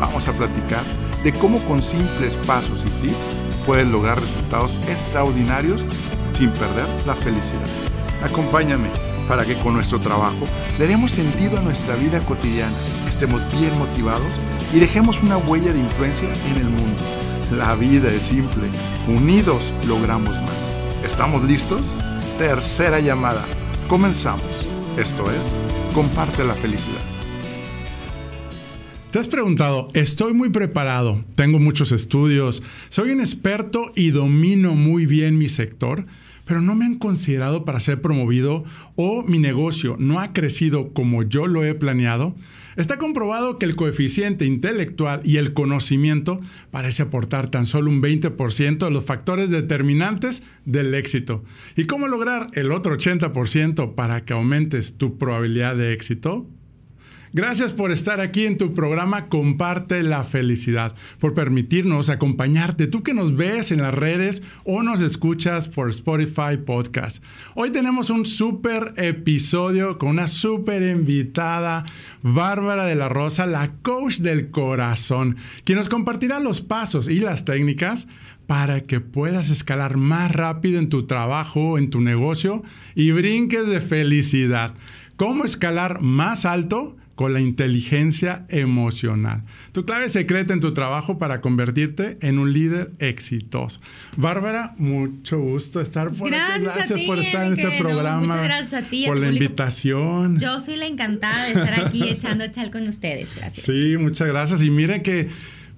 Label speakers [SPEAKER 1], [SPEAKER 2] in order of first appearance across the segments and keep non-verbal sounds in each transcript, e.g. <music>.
[SPEAKER 1] vamos a platicar de cómo con simples pasos y tips puedes lograr resultados extraordinarios sin perder la felicidad. Acompáñame para que con nuestro trabajo le demos sentido a nuestra vida cotidiana, estemos bien motivados y dejemos una huella de influencia en el mundo. La vida es simple, unidos logramos más. ¿Estamos listos? Tercera llamada. Comenzamos. Esto es, comparte la felicidad.
[SPEAKER 2] ¿Te has preguntado, estoy muy preparado, tengo muchos estudios, soy un experto y domino muy bien mi sector, pero no me han considerado para ser promovido o mi negocio no ha crecido como yo lo he planeado? Está comprobado que el coeficiente intelectual y el conocimiento parece aportar tan solo un 20% de los factores determinantes del éxito. ¿Y cómo lograr el otro 80% para que aumentes tu probabilidad de éxito? Gracias por estar aquí en tu programa Comparte la Felicidad, por permitirnos acompañarte, tú que nos ves en las redes o nos escuchas por Spotify Podcast. Hoy tenemos un súper episodio con una súper invitada, Bárbara de la Rosa, la coach del corazón, quien nos compartirá los pasos y las técnicas para que puedas escalar más rápido en tu trabajo, en tu negocio y brinques de felicidad. ¿Cómo escalar más alto? Con la inteligencia emocional. Tu clave secreta en tu trabajo para convertirte en un líder exitoso. Bárbara, mucho gusto estar por
[SPEAKER 3] gracias
[SPEAKER 2] aquí. Gracias
[SPEAKER 3] ti,
[SPEAKER 2] por estar en este programa.
[SPEAKER 3] muchas gracias a ti.
[SPEAKER 2] Por la invitación.
[SPEAKER 3] Yo soy la encantada de estar aquí <laughs> echando chal con ustedes. Gracias.
[SPEAKER 2] Sí, muchas gracias. Y mire que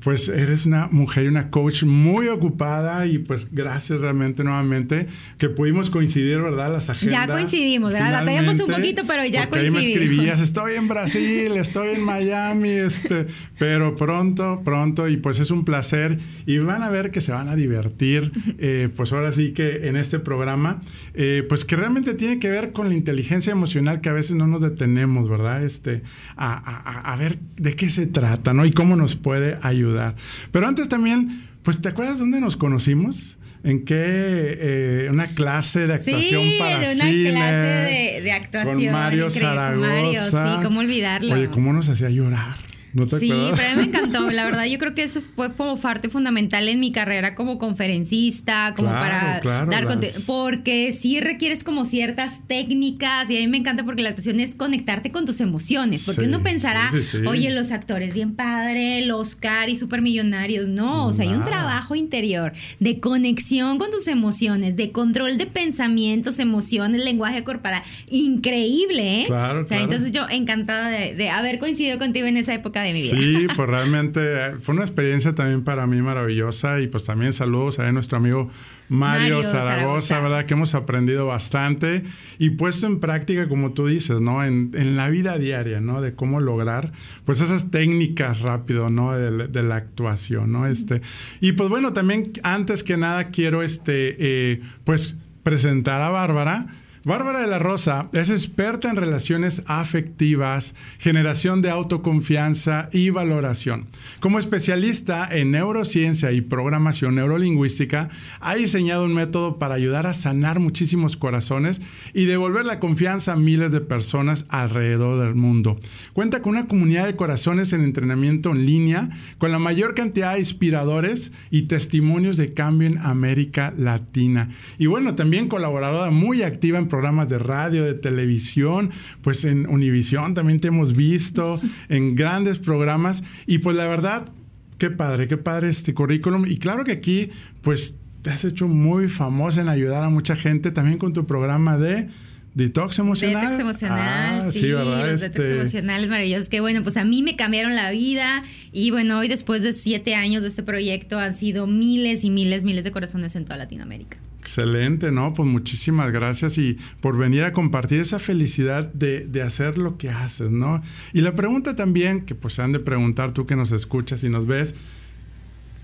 [SPEAKER 2] pues eres una mujer y una coach muy ocupada y pues gracias realmente nuevamente que pudimos coincidir, ¿verdad? Las agendas.
[SPEAKER 3] Ya coincidimos, ¿verdad? Batallamos un poquito, pero ya coincidimos.
[SPEAKER 2] Ahí me escribías, estoy en Brasil, estoy en Miami, este, pero pronto, pronto y pues es un placer y van a ver que se van a divertir, <laughs> eh, pues ahora sí que en este programa, eh, pues que realmente tiene que ver con la inteligencia emocional que a veces no nos detenemos, ¿verdad? Este, a, a, a ver de qué se trata, ¿no? Y cómo nos puede ayudar. Pero antes también, pues, ¿te acuerdas dónde nos conocimos? ¿En qué? Eh, una clase de actuación
[SPEAKER 3] sí,
[SPEAKER 2] para
[SPEAKER 3] de una
[SPEAKER 2] cine.
[SPEAKER 3] clase de, de actuación.
[SPEAKER 2] Con Mario. Zaragoza.
[SPEAKER 3] Mario, sí, cómo olvidarlo.
[SPEAKER 2] Oye, ¿cómo nos hacía llorar? ¿No te
[SPEAKER 3] sí, pero a mí me <laughs> encantó. La verdad, yo creo que eso fue como parte fundamental en mi carrera como conferencista, como
[SPEAKER 2] Claro,
[SPEAKER 3] para
[SPEAKER 2] claro,
[SPEAKER 3] dar
[SPEAKER 2] las-
[SPEAKER 3] Porque sí requieres como ciertas técnicas y a mí me encanta porque la actuación es conectarte con tus emociones. Porque
[SPEAKER 2] Sí,
[SPEAKER 3] uno pensará,
[SPEAKER 2] sí, sí, sí.
[SPEAKER 3] oye, los actores bien padre, los cari super millonarios. No, o sea, hay un trabajo interior de conexión con tus emociones, de control de pensamientos, emociones, lenguaje corporal. Increíble, ¿eh?
[SPEAKER 2] Claro,
[SPEAKER 3] O sea,
[SPEAKER 2] claro.
[SPEAKER 3] entonces yo encantada de, de haber coincidido contigo en esa época de mi vida.
[SPEAKER 2] Sí, pues realmente fue una experiencia también para mí maravillosa y pues también saludos a nuestro amigo Mario,
[SPEAKER 3] Mario
[SPEAKER 2] Zaragoza,
[SPEAKER 3] Zaragoza.
[SPEAKER 2] ¿verdad? Que hemos aprendido bastante y puesto en práctica, como tú dices, ¿no? En, en la vida diaria, ¿no? De cómo lograr, pues esas técnicas rápido, ¿no? De, de la actuación, ¿no? Este, y pues bueno, también antes que nada quiero, este, eh, pues presentar a Bárbara. Bárbara de la Rosa es experta en relaciones afectivas, generación de autoconfianza y valoración. Como especialista en neurociencia y programación neurolingüística, ha diseñado un método para ayudar a sanar muchísimos corazones y devolver la confianza a miles de personas alrededor del mundo. Cuenta con una comunidad de corazones en entrenamiento en línea, con la mayor cantidad de inspiradores y testimonios de cambio en América Latina. Y bueno, también colaboradora muy activa en programas de radio, de televisión, pues en Univisión también te hemos visto, <laughs> en grandes programas. Y pues la verdad, qué padre, qué padre este currículum. Y claro que aquí, pues te has hecho muy famosa en ayudar a mucha gente también con tu programa de detox emocional.
[SPEAKER 3] Detox emocional,
[SPEAKER 2] Ah,
[SPEAKER 3] sí,
[SPEAKER 2] ¿verdad?
[SPEAKER 3] los detox
[SPEAKER 2] Este,
[SPEAKER 3] emocionales maravillosos. Que bueno, pues a mí me cambiaron la vida. Y bueno, hoy después de siete años de este proyecto han sido miles y miles, miles de corazones en toda Latinoamérica.
[SPEAKER 2] Excelente, ¿no? Pues muchísimas gracias y por venir a compartir esa felicidad de, de, hacer lo que haces, ¿no? Y la pregunta también, que pues han de preguntar tú que nos escuchas y nos ves,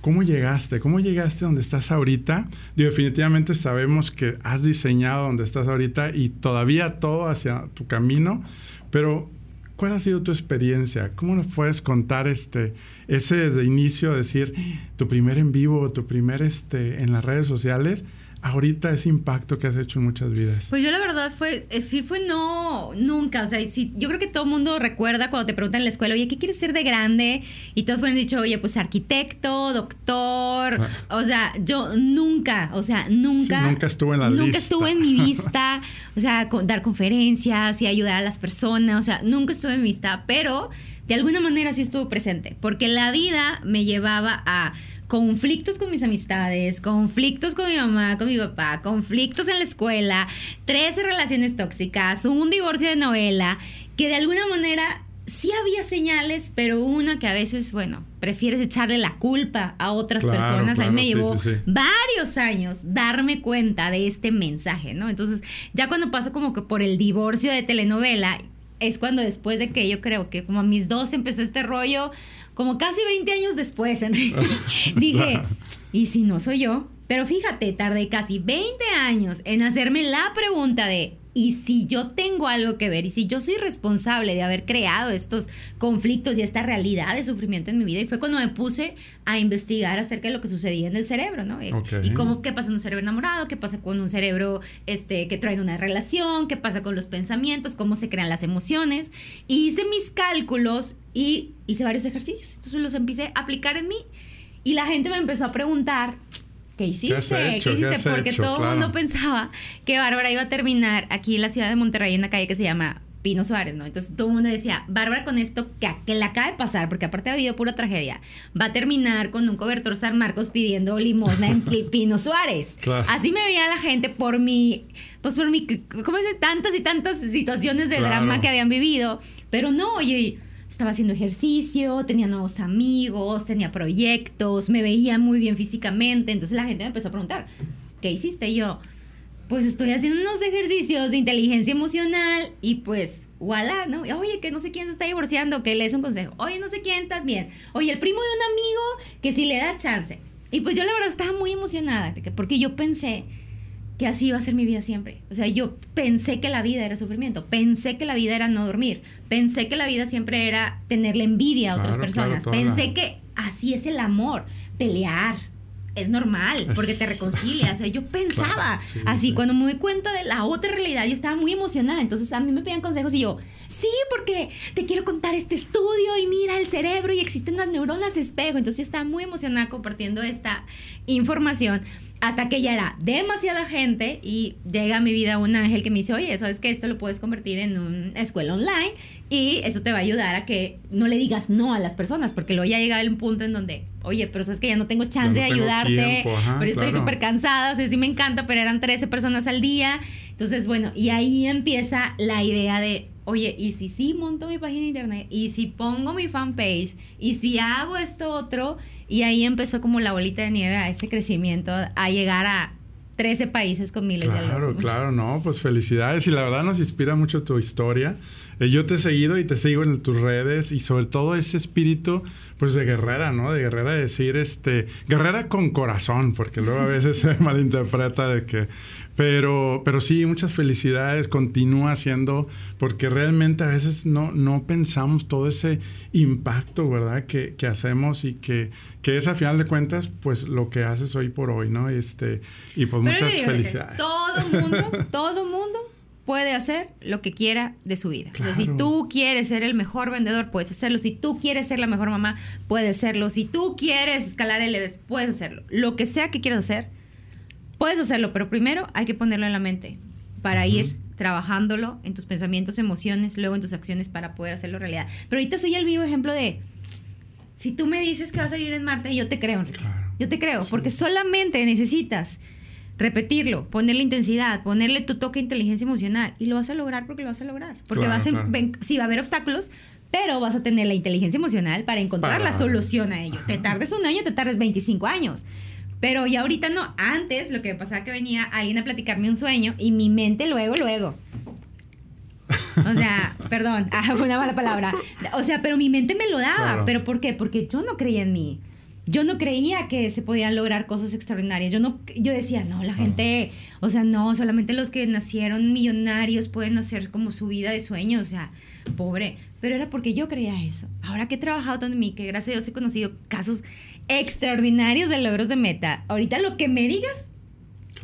[SPEAKER 2] ¿cómo llegaste? ¿Cómo llegaste donde estás ahorita? Y definitivamente sabemos que has diseñado donde estás ahorita y todavía todo hacia tu camino, pero ¿cuál ha sido tu experiencia? ¿Cómo nos puedes contar este, ese desde inicio, decir tu primer en vivo, tu primer este, en las redes sociales? Ahorita ese impacto que has hecho en muchas vidas?
[SPEAKER 3] Pues yo la verdad fue, eh, sí fue no, nunca, o sea, sí, yo creo que todo el mundo recuerda cuando te preguntan en la escuela, oye, ¿qué quieres ser de grande? Y todos han dicho, oye, pues arquitecto, doctor, ah. o sea, yo nunca, o sea, nunca.
[SPEAKER 2] nunca estuve en la
[SPEAKER 3] nunca Nunca estuve en mi <laughs> vista, o sea, dar conferencias y ayudar a las personas, o sea, nunca estuve en mi vista, pero de alguna manera sí estuvo presente, porque la vida me llevaba a conflictos con mis amistades, conflictos con mi mamá, con mi papá, conflictos en la escuela, 13 relaciones tóxicas, un divorcio de novela, que de alguna manera sí había señales, pero una que a veces, bueno, prefieres echarle la culpa a otras personas. a mí me llevó varios años darme cuenta de este mensaje, ¿no? Entonces, ya cuando paso como que por el divorcio de telenovela, es cuando después de que yo creo que como a mis dos empezó este rollo, como casi 20 años después, <laughs> <laughs> dije, ¿y si no soy yo? Pero fíjate, tardé casi 20 años en hacerme la pregunta de, y si yo tengo algo que ver y si yo soy responsable de haber creado estos conflictos y esta realidad de sufrimiento en mi vida, y fue cuando me puse a investigar acerca de lo que sucedía en el cerebro, ¿no? Eh, y cómo, qué pasa en un cerebro enamorado, qué pasa con un cerebro este, que trae una relación, qué pasa con los pensamientos, cómo se crean las emociones. Y hice mis cálculos y hice varios ejercicios. Entonces los empecé a aplicar en mí. Y la gente me empezó a preguntar, ¿qué hiciste? ¿Qué, hiciste? Porque todo el mundo pensaba que Bárbara iba a terminar aquí en la ciudad de Monterrey en una calle que se llama Pino Suárez, ¿no? Entonces todo el mundo decía, Bárbara con esto que, que le acaba de pasar, porque aparte ha habido pura tragedia, va a terminar con un cobertor San Marcos pidiendo limosna en <laughs> Pino Suárez. Así me veía la gente por mi, pues por mi, ¿cómo dice? Tantas y tantas situaciones de drama que habían vivido. Pero no, oye, estaba haciendo ejercicio, tenía nuevos amigos, tenía proyectos, me veía muy bien físicamente. Entonces la gente me empezó a preguntar, ¿qué hiciste? Y yo, pues estoy haciendo unos ejercicios de inteligencia emocional y pues, voilà, ¿no? Oye, que no sé quién se está divorciando, que le es un consejo. Oye, no sé quién también. Oye, el primo de un amigo que si le da chance. Y pues yo la verdad estaba muy emocionada, porque yo pensé que así iba a ser mi vida siempre. O sea, yo pensé que la vida era sufrimiento, pensé que la vida era no dormir, pensé que la vida siempre era tenerle envidia a otras personas, pensé que así es el amor, pelear, es normal, porque te reconcilias. O sea, yo <laughs> pensaba así, cuando me doy cuenta de la otra realidad, yo estaba muy emocionada. Entonces a mí me pedían consejos y yo, sí, porque te quiero contar este estudio y mira el cerebro y existen las neuronas de espejo. Entonces yo estaba muy emocionada compartiendo esta información hasta que ya era demasiada gente y llega a mi vida un ángel que me dice, oye, sabes que esto lo puedes convertir en una escuela online y eso te va a ayudar a que no le digas no a las personas, porque luego ya llega el punto en donde, oye, pero sabes que ya no tengo chance de ayudarte, pero estoy súper cansada, o sea, sí me encanta, pero eran 13 personas al día. Entonces, bueno, y ahí empieza la idea de, oye, ¿y si sí monto mi página de internet? ¿Y si pongo mi fanpage? ¿Y si hago esto otro? Y ahí empezó como la bolita de nieve a ese crecimiento, a llegar a 13 países con miles
[SPEAKER 2] de
[SPEAKER 3] alumnos.
[SPEAKER 2] Claro, claro, no, pues felicidades y la verdad nos inspira mucho tu historia. Eh, yo te he seguido y te sigo en tus redes y sobre todo ese espíritu pues de guerrera, ¿no? De guerrera decir este, guerrera con corazón, porque luego a <laughs> veces se malinterpreta de que pero, pero sí, muchas felicidades, continúa haciendo, porque realmente a veces no, no pensamos todo ese impacto, ¿verdad? Que, que hacemos y que, que es a final de cuentas, pues lo que haces hoy por hoy, ¿no? Este, y pues muchas felicidades.
[SPEAKER 3] Todo mundo, <laughs> todo mundo puede hacer lo que quiera de su vida. si tú quieres ser el mejor vendedor, puedes hacerlo. Si tú quieres ser la mejor mamá, puedes hacerlo. Si tú quieres escalar el Everest, puedes hacerlo. Lo que sea que quieras hacer, Puedes hacerlo, pero primero hay que ponerlo en la mente para ir trabajándolo en tus pensamientos, emociones, luego en tus acciones para poder hacerlo realidad. Pero ahorita soy el vivo ejemplo de, si tú me dices que vas a vivir en Marte, yo te creo, Yo te creo, porque solamente necesitas repetirlo, ponerle intensidad, ponerle tu toque de inteligencia emocional y lo vas a lograr porque lo vas a lograr. Porque vas a, sí va a haber obstáculos, pero vas a tener la inteligencia emocional para encontrar la solución a ello. Te tardes un año, te tardes 25 años Pero ya ahorita no. Antes lo que pasaba que venía alguien a platicarme un sueño y mi mente luego, luego. O sea, <laughs> perdón, <laughs> ah, fue una mala palabra. O sea, pero mi mente me lo daba.
[SPEAKER 2] Claro.
[SPEAKER 3] ¿Pero por qué? Porque yo no creía en mí. Yo no creía que se podían lograr cosas extraordinarias. Yo no, yo decía, no, la gente, o sea, no, solamente los que nacieron millonarios pueden hacer como su vida de sueños, o sea, pobre. Pero era porque yo creía eso. Ahora que he trabajado tanto en mí, que gracias a Dios he conocido casos extraordinarios de logros de meta. Ahorita lo que me digas,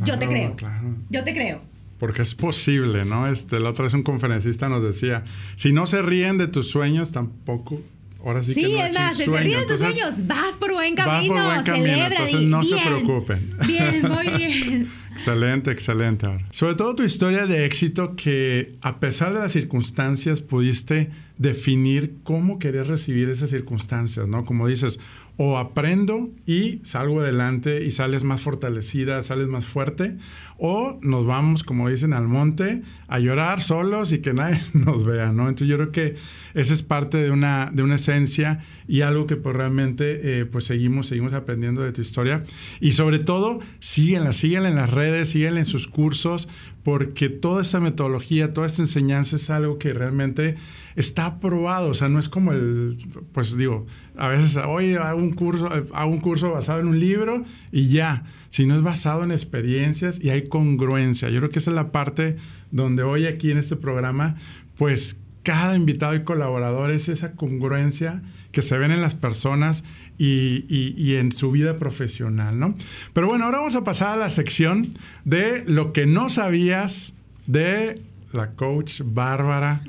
[SPEAKER 3] yo te creo.
[SPEAKER 2] claro.
[SPEAKER 3] Yo te creo.
[SPEAKER 2] Porque es posible, ¿no? Este, la otra vez un conferencista nos decía, si no se ríen de tus sueños, tampoco, ahora sí,
[SPEAKER 3] Sí,
[SPEAKER 2] que no
[SPEAKER 3] es más, se
[SPEAKER 2] sueño.
[SPEAKER 3] ríe de tus sueños. Vas por buen
[SPEAKER 2] vas
[SPEAKER 3] camino.
[SPEAKER 2] por buen camino,
[SPEAKER 3] celebra.
[SPEAKER 2] entonces no se
[SPEAKER 3] bien,
[SPEAKER 2] preocupen. <laughs>
[SPEAKER 3] Bien, muy bien. <laughs>
[SPEAKER 2] Excelente, excelente. Ahora. Sobre todo tu historia de éxito que a pesar de las circunstancias pudiste definir cómo querías recibir esas circunstancias, ¿no? Como dices, o aprendo y salgo adelante y sales más fortalecida, sales más fuerte, o nos vamos, como dicen, al monte a llorar solos y que nadie <laughs> nos vea, ¿no? Entonces yo creo que esa es parte de una, de una esencia y algo que pues realmente eh, pues seguimos, seguimos aprendiendo de tu historia. Y sobre todo síguenla, síguenla en las redes, síguenla en sus cursos porque toda esa metodología, toda esta enseñanza es algo que realmente está aprobado, o sea, no es como el, pues digo, a veces, oye, hago un curso, hago un curso basado en un libro y ya, sino es basado en experiencias y hay congruencia. Yo creo que esa es la parte donde hoy aquí en este programa, pues cada invitado y colaborador es esa congruencia que se ven en las personas y, y- y en su vida profesional, ¿no? Pero bueno, ahora vamos a pasar a la sección de lo que no sabías de la coach Bárbara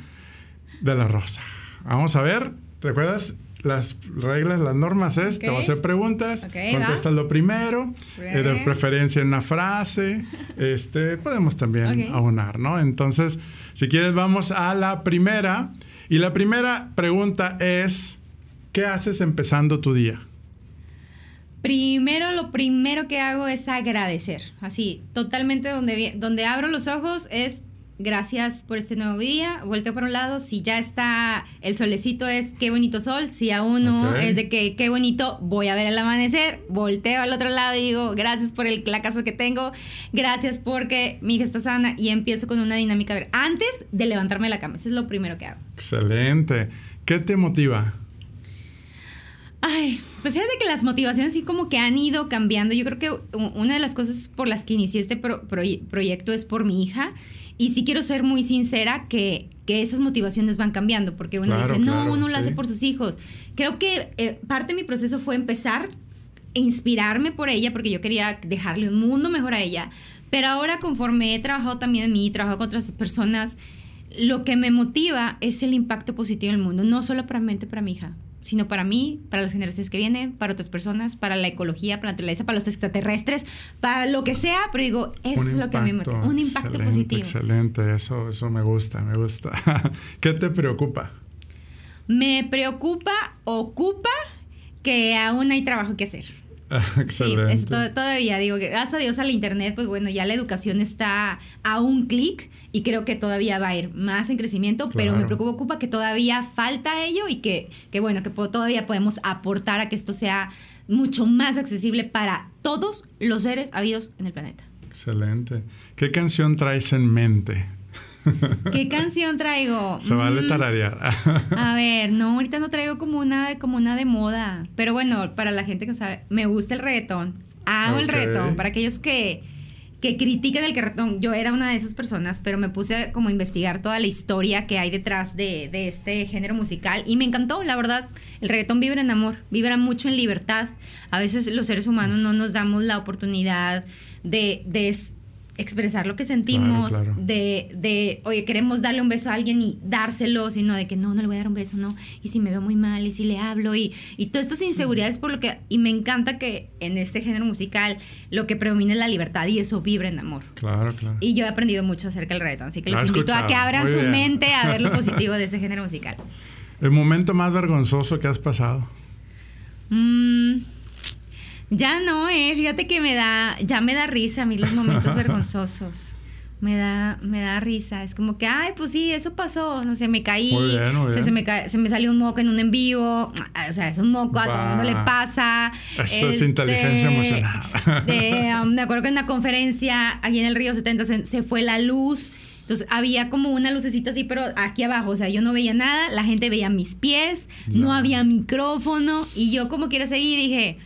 [SPEAKER 2] de la Rosa. Vamos a ver, ¿te acuerdas? Las reglas, las normas es, te voy a hacer preguntas,
[SPEAKER 3] Ok,
[SPEAKER 2] contestas lo primero, eh, de preferencia en una frase, <laughs> este, podemos también
[SPEAKER 3] Ok.
[SPEAKER 2] aunar, ¿no? Entonces, si quieres, vamos a la primera. Y la primera pregunta es, ¿qué haces empezando tu día?
[SPEAKER 3] Primero, lo primero que hago es agradecer. Así, totalmente donde, donde abro los ojos es gracias por este nuevo día. Volteo para un lado. Si ya está el solecito, es qué bonito sol. Si aún no, es de que qué bonito, voy a ver el amanecer. Volteo al otro lado y digo gracias por el, la casa que tengo. Gracias porque mi hija está sana. Y empiezo con una dinámica. A ver, antes de levantarme de la cama. Eso es lo primero que hago.
[SPEAKER 2] Excelente. ¿Qué te motiva?
[SPEAKER 3] Ay, pues fíjate que las motivaciones sí como que han ido cambiando. Yo creo que una de las cosas por las que inicié este pro- proye- proyecto es por mi hija. Y sí quiero ser muy sincera que, que esas motivaciones van cambiando, porque uno
[SPEAKER 2] Claro,
[SPEAKER 3] dice, no,
[SPEAKER 2] claro,
[SPEAKER 3] uno lo
[SPEAKER 2] sí.
[SPEAKER 3] hace por sus hijos. Creo que eh, parte de mi proceso fue empezar e inspirarme por ella, porque yo quería dejarle un mundo mejor a ella. Pero ahora conforme he trabajado también en mí, trabajado con otras personas, lo que me motiva es el impacto positivo en el mundo, no solamente para mi hija, sino para mí, para las generaciones que vienen, para otras personas, para la ecología, para la naturaleza, para los extraterrestres, para lo que sea, pero digo, eso
[SPEAKER 2] Un
[SPEAKER 3] es lo que a mí me un impacto
[SPEAKER 2] excelente,
[SPEAKER 3] positivo.
[SPEAKER 2] Excelente, eso, eso me gusta, me gusta. <laughs> ¿Qué te preocupa?
[SPEAKER 3] Me preocupa, ocupa que aún hay trabajo que hacer.
[SPEAKER 2] Excelente. <laughs>
[SPEAKER 3] Sí, es to- todavía digo que gracias a Dios al internet, pues bueno, ya la educación está a un clic y creo que todavía va a ir más en crecimiento, pero me preocupa que todavía falta ello y que, que bueno, que po- todavía podemos aportar a que esto sea mucho más accesible para todos los seres habidos en el planeta.
[SPEAKER 2] Excelente. ¿Qué canción traes en mente? <laughs>
[SPEAKER 3] ¿Qué canción traigo?
[SPEAKER 2] Se vale
[SPEAKER 3] Mm,
[SPEAKER 2] tararear. <laughs>
[SPEAKER 3] A ver, no, ahorita no traigo como una, de- como una de moda. Pero bueno, para la gente que sabe, me gusta el reggaetón. Amo el
[SPEAKER 2] Ok.
[SPEAKER 3] reggaetón. Para aquellos que, que critican el reggaetón, yo era una de esas personas, pero me puse a como investigar toda la historia que hay detrás de, de este género musical y me encantó, la verdad. El reggaetón vibra en amor, vibra mucho en libertad. A veces los seres humanos no nos damos la oportunidad de, de expresar lo que sentimos,
[SPEAKER 2] Claro, claro.
[SPEAKER 3] de, de, oye, queremos darle un beso a alguien y dárselo, sino de que no, no le voy a dar un beso, no, y si me veo muy mal, y si le hablo, y, y todas estas inseguridades por lo que, y me encanta que en este género musical lo que predomina es la libertad y eso vibra en amor.
[SPEAKER 2] claro, claro.
[SPEAKER 3] Y yo he aprendido mucho acerca del reggaetón, así que
[SPEAKER 2] Lo
[SPEAKER 3] los invito a que abran
[SPEAKER 2] Muy
[SPEAKER 3] su
[SPEAKER 2] bien.
[SPEAKER 3] mente a ver lo <laughs> positivo de ese género musical.
[SPEAKER 2] ¿El momento más vergonzoso que has pasado?
[SPEAKER 3] Mm, ya no, eh, fíjate que me da, ya me da risa a mí los momentos <laughs> vergonzosos. me da, me da risa. Es como que, ay, pues sí, eso pasó. No sé, me caí.
[SPEAKER 2] Muy bien, muy
[SPEAKER 3] o sea,
[SPEAKER 2] bien.
[SPEAKER 3] se, me ca- se me salió un moco en un en vivo. O sea, es un moco, a todo el mundo le pasa.
[SPEAKER 2] Eso es inteligencia emocional. <laughs>
[SPEAKER 3] de, um, me acuerdo que en una conferencia, aquí en el Río 70, se, se fue la luz. Entonces había como una lucecita así, pero aquí abajo, o sea, yo no veía nada, la gente veía mis pies, no
[SPEAKER 2] Ya.
[SPEAKER 3] había micrófono y yo como quiera seguir dije,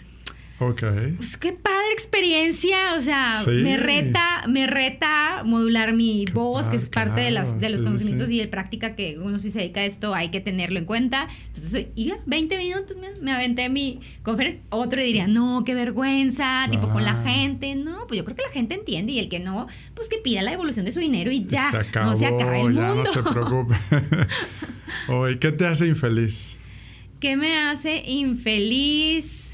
[SPEAKER 2] Ok.
[SPEAKER 3] pues qué padre experiencia, o sea,
[SPEAKER 2] Sí.
[SPEAKER 3] me reta, me reta modular mi
[SPEAKER 2] Qué
[SPEAKER 3] voz, que es parte de, las, de los conocimientos
[SPEAKER 2] sí.
[SPEAKER 3] y de práctica que uno si se dedica a esto hay que tenerlo en cuenta. Entonces, ya, 20 minutos me, me aventé mi conferencia. Otro diría, no, qué vergüenza, tipo con la gente. No, pues yo creo que la gente entiende y el que no, pues que pida la devolución de su dinero y ya,
[SPEAKER 2] Se acabó,
[SPEAKER 3] no se acaba el
[SPEAKER 2] ya
[SPEAKER 3] mundo.
[SPEAKER 2] no se preocupe. <laughs> Oye, ¿qué te hace infeliz?
[SPEAKER 3] ¿Qué me hace infeliz?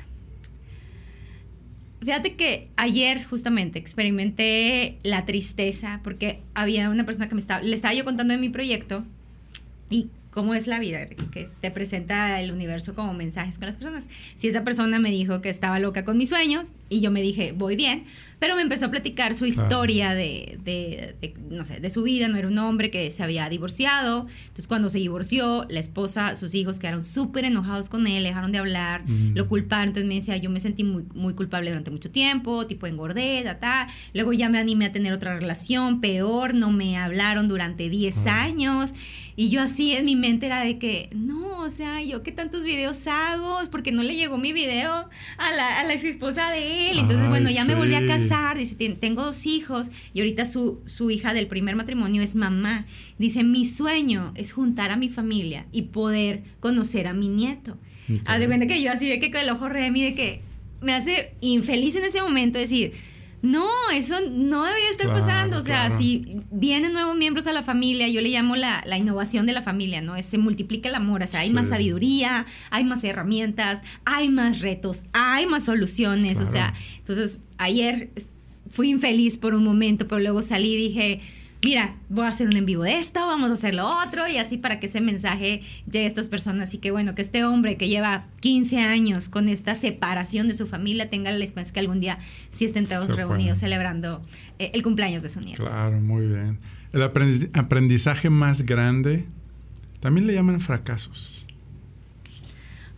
[SPEAKER 3] Fíjate que ayer justamente experimenté la tristeza porque había una persona que me estaba, le estaba yo contando de mi proyecto y cómo es la vida, que te presenta el universo como mensajes con las personas. Si esa persona me dijo que estaba loca con mis sueños y yo me dije, voy bien, pero me empezó a platicar su
[SPEAKER 2] Claro.
[SPEAKER 3] historia de, de- de, no sé, de su vida, no era un hombre que se había divorciado, entonces cuando se divorció, la esposa, sus hijos quedaron súper enojados con él, dejaron de hablar,
[SPEAKER 2] Mm.
[SPEAKER 3] lo culparon, entonces me decía, yo me sentí muy, muy culpable durante mucho tiempo, tipo engordé, ta, ta. luego ya me animé a tener otra relación, peor, no me hablaron durante 10
[SPEAKER 2] Ah.
[SPEAKER 3] años, y yo así en mi mente era de que, no, o sea, yo qué tantos videos hago, porque no le llegó mi video a la, a la ex esposa de él, entonces
[SPEAKER 2] Ay,
[SPEAKER 3] bueno, ya me volví a casar, dice, "Tien- tengo dos hijos, y ahorita su, su hija del primer matrimonio es mamá, dice, mi sueño es juntar a mi familia y poder conocer a mi nieto. Haz de cuenta que yo así de que con el ojo remi de que me hace infeliz en ese momento decir, no, eso no debería estar
[SPEAKER 2] Claro,
[SPEAKER 3] pasando. O sea,
[SPEAKER 2] claro.
[SPEAKER 3] si vienen nuevos miembros a la familia, yo le llamo la, la innovación de la familia, ¿no? Es, se multiplica el amor, o sea, hay
[SPEAKER 2] Sí.
[SPEAKER 3] más sabiduría, hay más herramientas, hay más retos, hay más soluciones. O sea, entonces ayer fui infeliz por un momento, pero luego salí y dije, mira, voy a hacer un en vivo de esto, vamos a hacer lo otro, y así para que ese mensaje llegue a estas personas. Y que bueno, que este hombre que lleva 15 años con esta separación de su familia tenga la esperanza que algún día sí estén todos
[SPEAKER 2] Se
[SPEAKER 3] reunidos
[SPEAKER 2] puede.
[SPEAKER 3] celebrando eh, el cumpleaños de su nieto.
[SPEAKER 2] Claro, muy bien. El aprendiz- aprendizaje más grande también le llaman fracasos.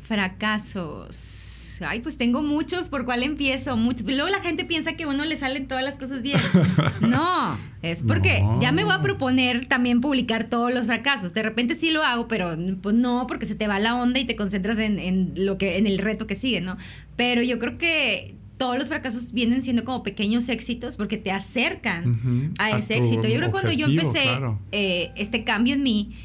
[SPEAKER 3] Fracasos. Ay, pues tengo muchos, ¿por cuál empiezo? Muchos. Luego la gente piensa que a uno le salen todas las cosas bien. <laughs> No, es porque
[SPEAKER 2] No.
[SPEAKER 3] ya me voy a proponer también publicar todos los fracasos. De repente sí lo hago, pero pues no, porque se te va la onda y te concentras en, en lo que, en el reto que sigue, ¿no? Pero yo creo que todos los fracasos vienen siendo como pequeños éxitos porque te acercan a
[SPEAKER 2] a
[SPEAKER 3] ese éxito. Yo creo que cuando yo empecé
[SPEAKER 2] claro.
[SPEAKER 3] eh, este cambio en mí,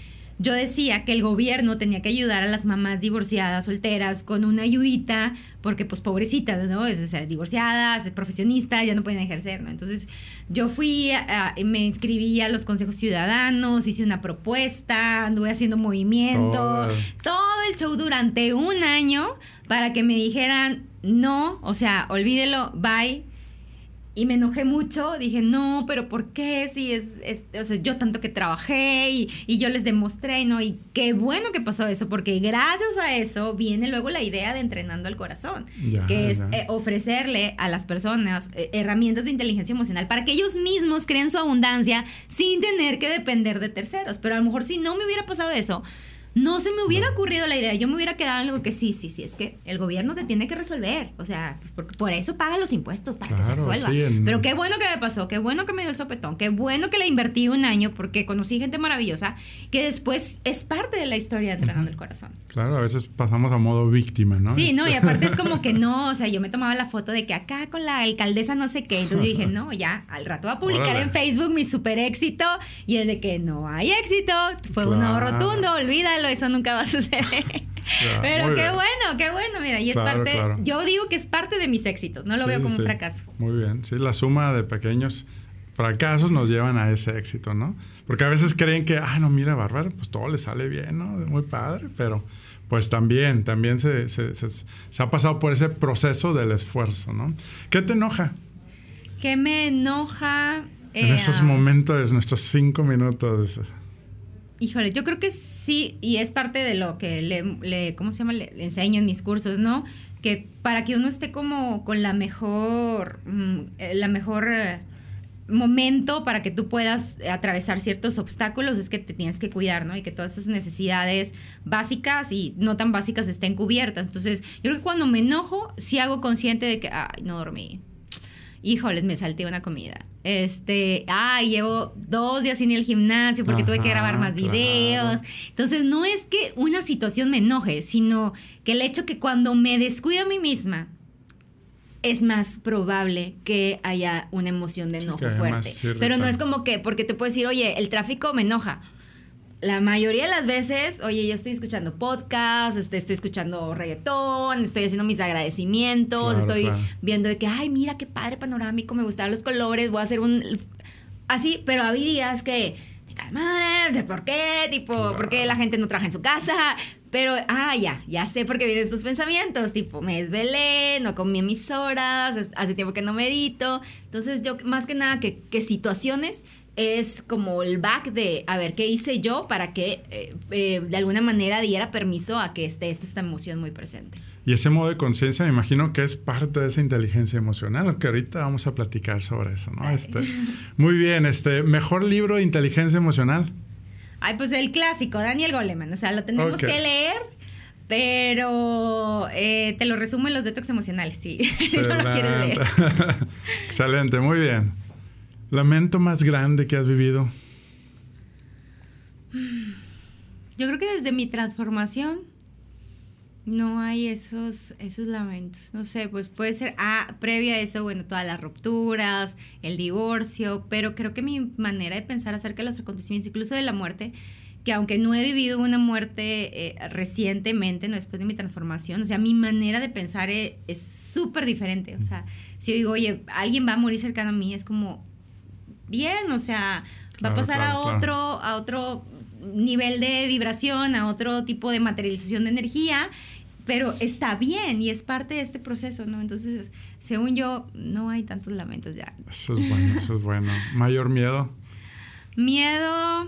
[SPEAKER 3] yo decía que el gobierno tenía que ayudar a las mamás divorciadas, solteras, con una ayudita, porque pues pobrecitas, ¿no? Es, o sea, divorciadas, profesionistas, ya no pueden ejercer, ¿no? Entonces yo fui, a- a- me inscribí a los consejos ciudadanos, hice una propuesta, anduve haciendo movimiento,
[SPEAKER 2] todo
[SPEAKER 3] el show durante un año para que me dijeran no, o sea, olvídelo, bye. Y me enojé mucho, dije, no, pero ¿por qué? Si es, es- o sea, yo tanto que trabajé y, y yo les demostré, ¿no? Y qué bueno que pasó eso, porque gracias a eso viene luego la idea de entrenando al corazón,
[SPEAKER 2] Ya,
[SPEAKER 3] que es eh, ofrecerle a las personas eh, herramientas de inteligencia emocional para que ellos mismos creen su abundancia sin tener que depender de terceros. Pero a lo mejor si no me hubiera pasado eso, no se me hubiera ocurrido la idea. Yo me hubiera quedado en algo que sí, sí, sí, es que el gobierno te tiene que resolver. O sea, pues, porque por eso paga los impuestos, para que se resuelva.
[SPEAKER 2] sí, en-
[SPEAKER 3] Pero qué bueno que me pasó, qué bueno que me dio el sopetón, qué bueno que le invertí un año porque conocí gente maravillosa que después es parte de la historia de Entrenando el Corazón.
[SPEAKER 2] Claro, a veces pasamos a modo víctima, ¿no?
[SPEAKER 3] Sí, no, y
[SPEAKER 2] Este-
[SPEAKER 3] aparte es como que <laughs> no, o sea, yo me tomaba la foto de que acá con la alcaldesa no sé qué, entonces yo dije, no, ya, al rato va a publicar
[SPEAKER 2] Órale.
[SPEAKER 3] en Facebook mi super éxito y el de que no hay éxito, fue un
[SPEAKER 2] Claro.
[SPEAKER 3] rotundo, olvídalo, eso nunca va a suceder. <laughs> Pero qué
[SPEAKER 2] bien.
[SPEAKER 3] bueno, qué bueno, mira, y es
[SPEAKER 2] Claro,
[SPEAKER 3] parte,
[SPEAKER 2] claro.
[SPEAKER 3] yo digo que es parte de mis éxitos, no lo
[SPEAKER 2] Sí,
[SPEAKER 3] veo como
[SPEAKER 2] sí.
[SPEAKER 3] un fracaso.
[SPEAKER 2] Muy bien, sí, la suma de pequeños fracasos nos llevan a ese éxito, ¿no? Porque a veces creen que, ah, no, mira, Bárbara, pues todo le sale bien, ¿no? Muy padre, pero pues también, también se, se, se- se ha pasado por ese proceso del esfuerzo, ¿no? ¿Qué te enoja
[SPEAKER 3] ¿Qué me enoja?
[SPEAKER 2] en
[SPEAKER 3] Eh,
[SPEAKER 2] esos
[SPEAKER 3] ah,
[SPEAKER 2] momentos, nuestros cinco minutos?
[SPEAKER 3] Híjole, yo creo que sí, y es parte de lo que le, ¿cómo se llama? Le enseño en mis cursos, ¿no? Que para que uno esté como con la mejor, mm, eh, la mejor eh, momento para que tú puedas atravesar ciertos obstáculos es que te tienes que cuidar, ¿no? Y que todas esas necesidades básicas y no tan básicas estén cubiertas. Entonces, yo creo que cuando me enojo, sí hago consciente de que, ay, no dormí. Híjoles, me salté una comida. Este, ay, llevo dos días sin ir al gimnasio porque tuve que grabar más videos. Entonces, no es que una situación me enoje, sino que el hecho que cuando me descuido a mí misma, es más probable que haya una emoción de enojo fuerte. Pero no es como que, porque te puedes decir, oye, el tráfico me enoja. La mayoría de las veces, oye, yo estoy escuchando podcast, este, estoy escuchando reggaetón, estoy haciendo mis agradecimientos, estoy viendo de que, ay, mira qué padre panorámico, me gustan los colores, voy a hacer un... Así, pero había días que madre, ¿por qué? Tipo, ¿por qué la gente no trabaja en su casa? Pero, ah, ya, ya sé por qué vienen estos pensamientos. Tipo, me desvelé, no comí mis horas, hace tiempo que no medito. Entonces, yo, más que nada, que, que situaciones es como el back de, a ver, ¿qué hice yo para que eh, eh, de alguna manera diera permiso a que esté esta emoción muy presente?
[SPEAKER 2] Y ese modo de conciencia, me imagino que es parte de esa inteligencia emocional, aunque ahorita vamos a platicar sobre eso, ¿no? Este, muy bien, este, mejor libro de inteligencia emocional.
[SPEAKER 3] Ay, pues el clásico, Daniel Goleman, o sea, lo tenemos que leer. Pero eh, te lo resumo en los detox emocionales, sí. <laughs> si no lo quieres leer. <laughs>
[SPEAKER 2] Excelente, muy bien. ¿Lamento más grande que has vivido?
[SPEAKER 3] Yo creo que desde mi transformación no hay esos, esos lamentos. No sé, pues puede ser, ah, previa a eso, bueno, todas las rupturas, el divorcio, pero creo que mi manera de pensar acerca de los acontecimientos, incluso de la muerte, que aunque no he vivido una muerte eh, recientemente, no después de mi transformación, o sea, mi manera de pensar es súper diferente. O sea, si yo digo, oye, alguien va a morir cercano a mí, es como, bien, o sea, va a pasar a otro, a otro nivel de vibración, a otro tipo de materialización de energía, pero está bien y es parte de este proceso, ¿no? Entonces, según yo, no hay tantos lamentos ya.
[SPEAKER 2] Eso es bueno, eso es bueno. ¿Mayor miedo?
[SPEAKER 3] Miedo.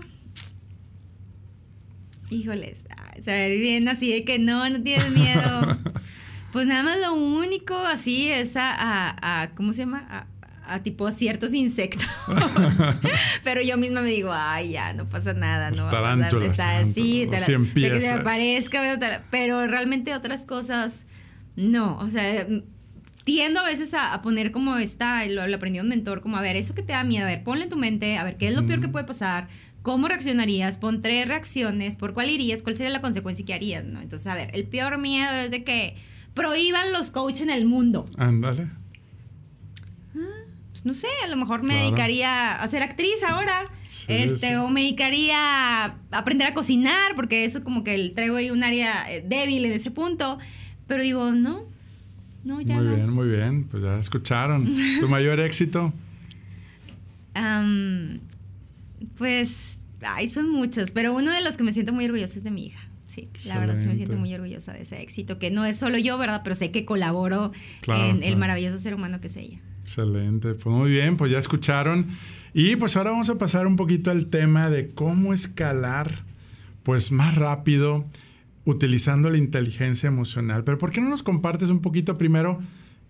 [SPEAKER 3] Híjoles, saber bien así de que no, no tienes miedo. <laughs> pues nada más lo único así es a, a, a ¿cómo se llama? A, a tipo ciertos insectos. <laughs> Pero yo misma me digo, ay, ya, no pasa nada, no
[SPEAKER 2] tarántulas,
[SPEAKER 3] va a pasar. Sí, de que se aparezca, pero realmente otras cosas, no. O sea, tiendo a veces a, poner como esta, lo, lo aprendió un mentor, como a ver, eso que te da miedo, a ver, ponle en tu mente, a ver, ¿qué es lo peor que puede pasar? ¿Cómo reaccionarías? Pon tres reacciones, ¿por cuál irías? ¿Cuál sería la consecuencia que harías? ¿no? Entonces, a ver, el peor miedo es de que prohíban los coaches en el mundo.
[SPEAKER 2] Ándale
[SPEAKER 3] no sé, a lo mejor me dedicaría a ser actriz ahora. este, o me dedicaría a aprender a cocinar, porque eso como que traigo ahí un área eh, débil en ese punto. Pero digo, no, no, ya
[SPEAKER 2] Muy bien, muy bien. Pues ya escucharon. <laughs> ¿Tu mayor éxito?
[SPEAKER 3] pues, ay, son muchos, pero uno de los que me siento muy orgullosa es de mi hija. Sí, la verdad sí me siento muy orgullosa de ese éxito, que no es solo yo, ¿verdad? Pero sé que colaboro en el maravilloso ser humano que es ella.
[SPEAKER 2] Excelente, pues muy bien, pues ya escucharon. Y pues ahora vamos a pasar un poquito al tema de cómo escalar pues más rápido utilizando la inteligencia emocional. Pero ¿por qué no nos compartes un poquito primero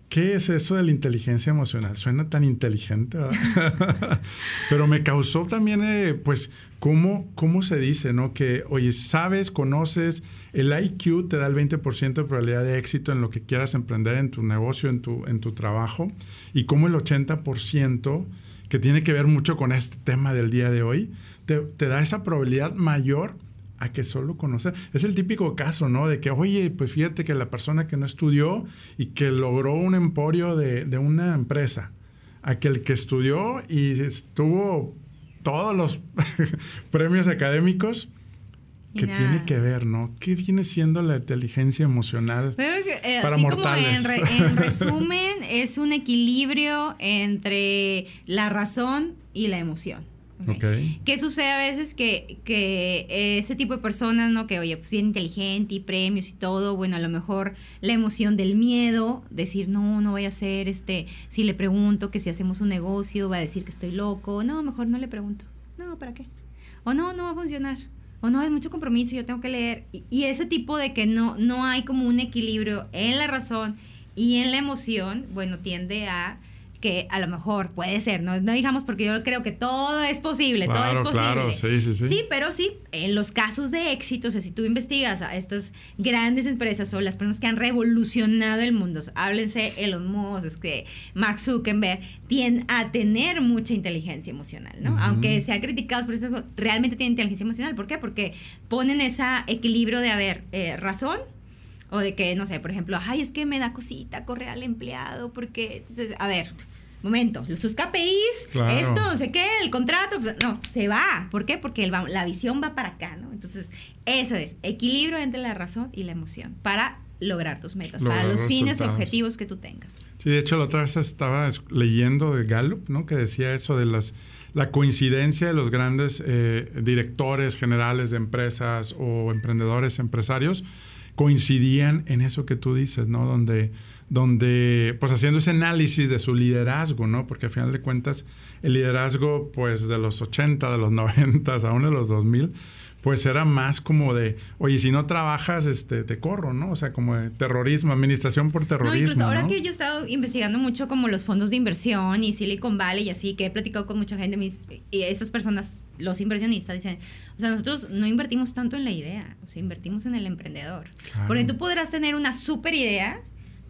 [SPEAKER 2] qué es eso de la inteligencia emocional? Suena tan inteligente, ¿verdad? <laughs> Pero me causó también, eh, pues, ¿cómo, ¿cómo se dice, no? Que, oye, sabes, conoces, el IQ te da el 20% de probabilidad de éxito en lo que quieras emprender en tu negocio, en tu, en tu trabajo, y como el 80%, que tiene que ver mucho con este tema del día de hoy, te, da esa probabilidad mayor a que solo conocer. Es el típico caso, ¿no? De que, oye, pues fíjate que la persona que no estudió y que logró un emporio de, de una empresa, aquel que estudió y estuvo todos los <laughs> premios académicos, que tiene que ver, ¿no? ¿Qué viene siendo la inteligencia emocional
[SPEAKER 3] eh, para mortales? <laughs> en, resumen, es un equilibrio entre la razón y la emoción. Okay. ¿Qué sucede a veces que, que, ese tipo de personas, ¿no? Que, oye, pues bien inteligente y premios y todo, bueno, a lo mejor la emoción del miedo, decir, no, no voy a hacer, este, si le pregunto que si hacemos un negocio, va a decir que estoy loco, no, mejor no le pregunto, no, ¿para qué? O no, no va a funcionar o no, es mucho compromiso, yo tengo que leer. Y, ese tipo de que no, no hay como un equilibrio en la razón y en la emoción, bueno, tiende a que a lo mejor puede ser, no, no digamos porque yo creo que todo es posible, todo es
[SPEAKER 2] Claro,
[SPEAKER 3] posible.
[SPEAKER 2] claro, sí, sí, sí.
[SPEAKER 3] Sí, pero sí, en los casos de éxito, o sea, si tú investigas a estas grandes empresas o las personas que han revolucionado el mundo, o sea, háblense Elon Musk, este, Mark Zuckerberg, tienden a tener mucha inteligencia emocional, ¿no? Aunque sean criticados por cosas, realmente tienen inteligencia emocional. ¿Por qué? Porque ponen ese equilibrio de haber eh, razón o de que, no sé, por ejemplo, ay, es que me da cosita correr al empleado porque, entonces, a ver, momento, sus KPIs,
[SPEAKER 2] Claro.
[SPEAKER 3] esto, no sé qué, el contrato, pues, no, se va. ¿Por qué? Porque el la visión va para acá, ¿no? Entonces, eso es, equilibrio entre la razón y la emoción para lograr tus metas,
[SPEAKER 2] Lograr
[SPEAKER 3] para los fines y objetivos que tú tengas.
[SPEAKER 2] Sí, de hecho, la otra vez estaba es- leyendo de Gallup, ¿no? Que decía eso de las, la coincidencia de los grandes eh, directores generales de empresas o emprendedores empresarios coincidían en eso que tú dices, ¿no? Donde, donde, pues haciendo ese análisis de su liderazgo, ¿no? Porque al final de cuentas, el liderazgo, pues de los 80, de los <laughs> 90, aún de los 2000, pues era más como de, oye, si no trabajas, este, te corro, ¿no? O sea, como de terrorismo, administración por
[SPEAKER 3] No,
[SPEAKER 2] terrorismo.
[SPEAKER 3] incluso ahora
[SPEAKER 2] ¿no?
[SPEAKER 3] que yo he estado investigando mucho como los fondos de inversión y Silicon Valley y así, que he platicado con mucha gente, mis, y estas personas, los inversionistas, dicen, o sea, nosotros no invertimos tanto en la idea, o sea, invertimos en el emprendedor.
[SPEAKER 2] Claro.
[SPEAKER 3] Porque tú podrás tener una super idea,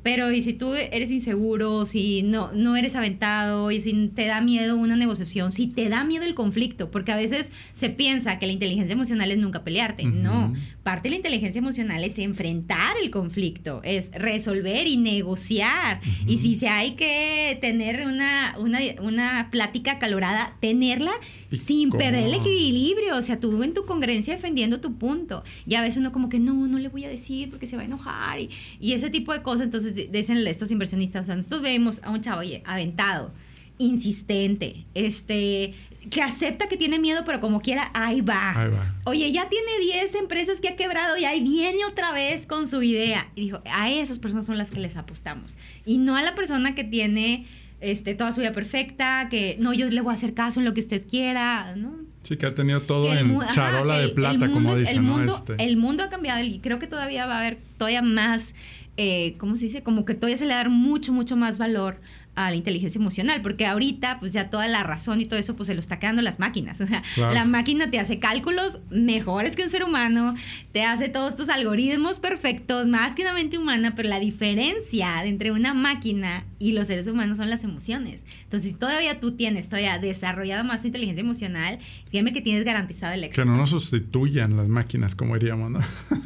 [SPEAKER 3] pero y si tú eres inseguro, si no, no eres aventado, y si te da miedo una negociación, si te da miedo el conflicto, porque a veces se piensa que la inteligencia emocional es nunca pelearte. No, parte de la inteligencia emocional es enfrentar el conflicto, es resolver y negociar. Y si se hay que tener una, una, una plática acalorada, tenerla
[SPEAKER 2] ¿Y
[SPEAKER 3] sin
[SPEAKER 2] cómo?
[SPEAKER 3] perder el equilibrio. O sea, tú en tu congruencia defendiendo tu punto. Y a veces uno como que no, no le voy a decir porque se va a enojar. Y, y ese tipo de cosas. Entonces dicen estos inversionistas, o sea, nosotros vemos a un chavo oye, aventado, insistente, este, que acepta que tiene miedo, pero como quiera, ahí va.
[SPEAKER 2] Ahí va.
[SPEAKER 3] Oye, ya tiene 10 empresas que ha quebrado y ahí viene otra vez con su idea. Y dijo, a esas personas son las que les apostamos. Y no a la persona que tiene este, toda su vida perfecta, que no, yo le voy a hacer caso en lo que usted quiera, ¿no?
[SPEAKER 2] Sí, que ha tenido todo
[SPEAKER 3] El
[SPEAKER 2] en
[SPEAKER 3] ajá,
[SPEAKER 2] charola de plata, como
[SPEAKER 3] es-
[SPEAKER 2] dicen,
[SPEAKER 3] el
[SPEAKER 2] ¿no?
[SPEAKER 3] mundo,
[SPEAKER 2] Este.
[SPEAKER 3] el mundo ha cambiado y creo que todavía va a haber todavía más, eh, ¿cómo se dice? Como que todavía se le va a dar mucho, mucho más valor a la inteligencia emocional, porque ahorita pues ya toda la razón y todo eso pues se lo está quedando las máquinas. <laughs> O sea,
[SPEAKER 2] Claro.
[SPEAKER 3] la máquina te hace cálculos mejores que un ser humano, te hace todos tus algoritmos perfectos, más que una mente humana, pero la diferencia entre una máquina y los seres humanos son las emociones. Entonces, si todavía tú tienes todavía desarrollado más tu inteligencia emocional, dígame que tienes garantizado el éxito.
[SPEAKER 2] Que no nos sustituyan las máquinas, como diríamos, ¿no? <laughs>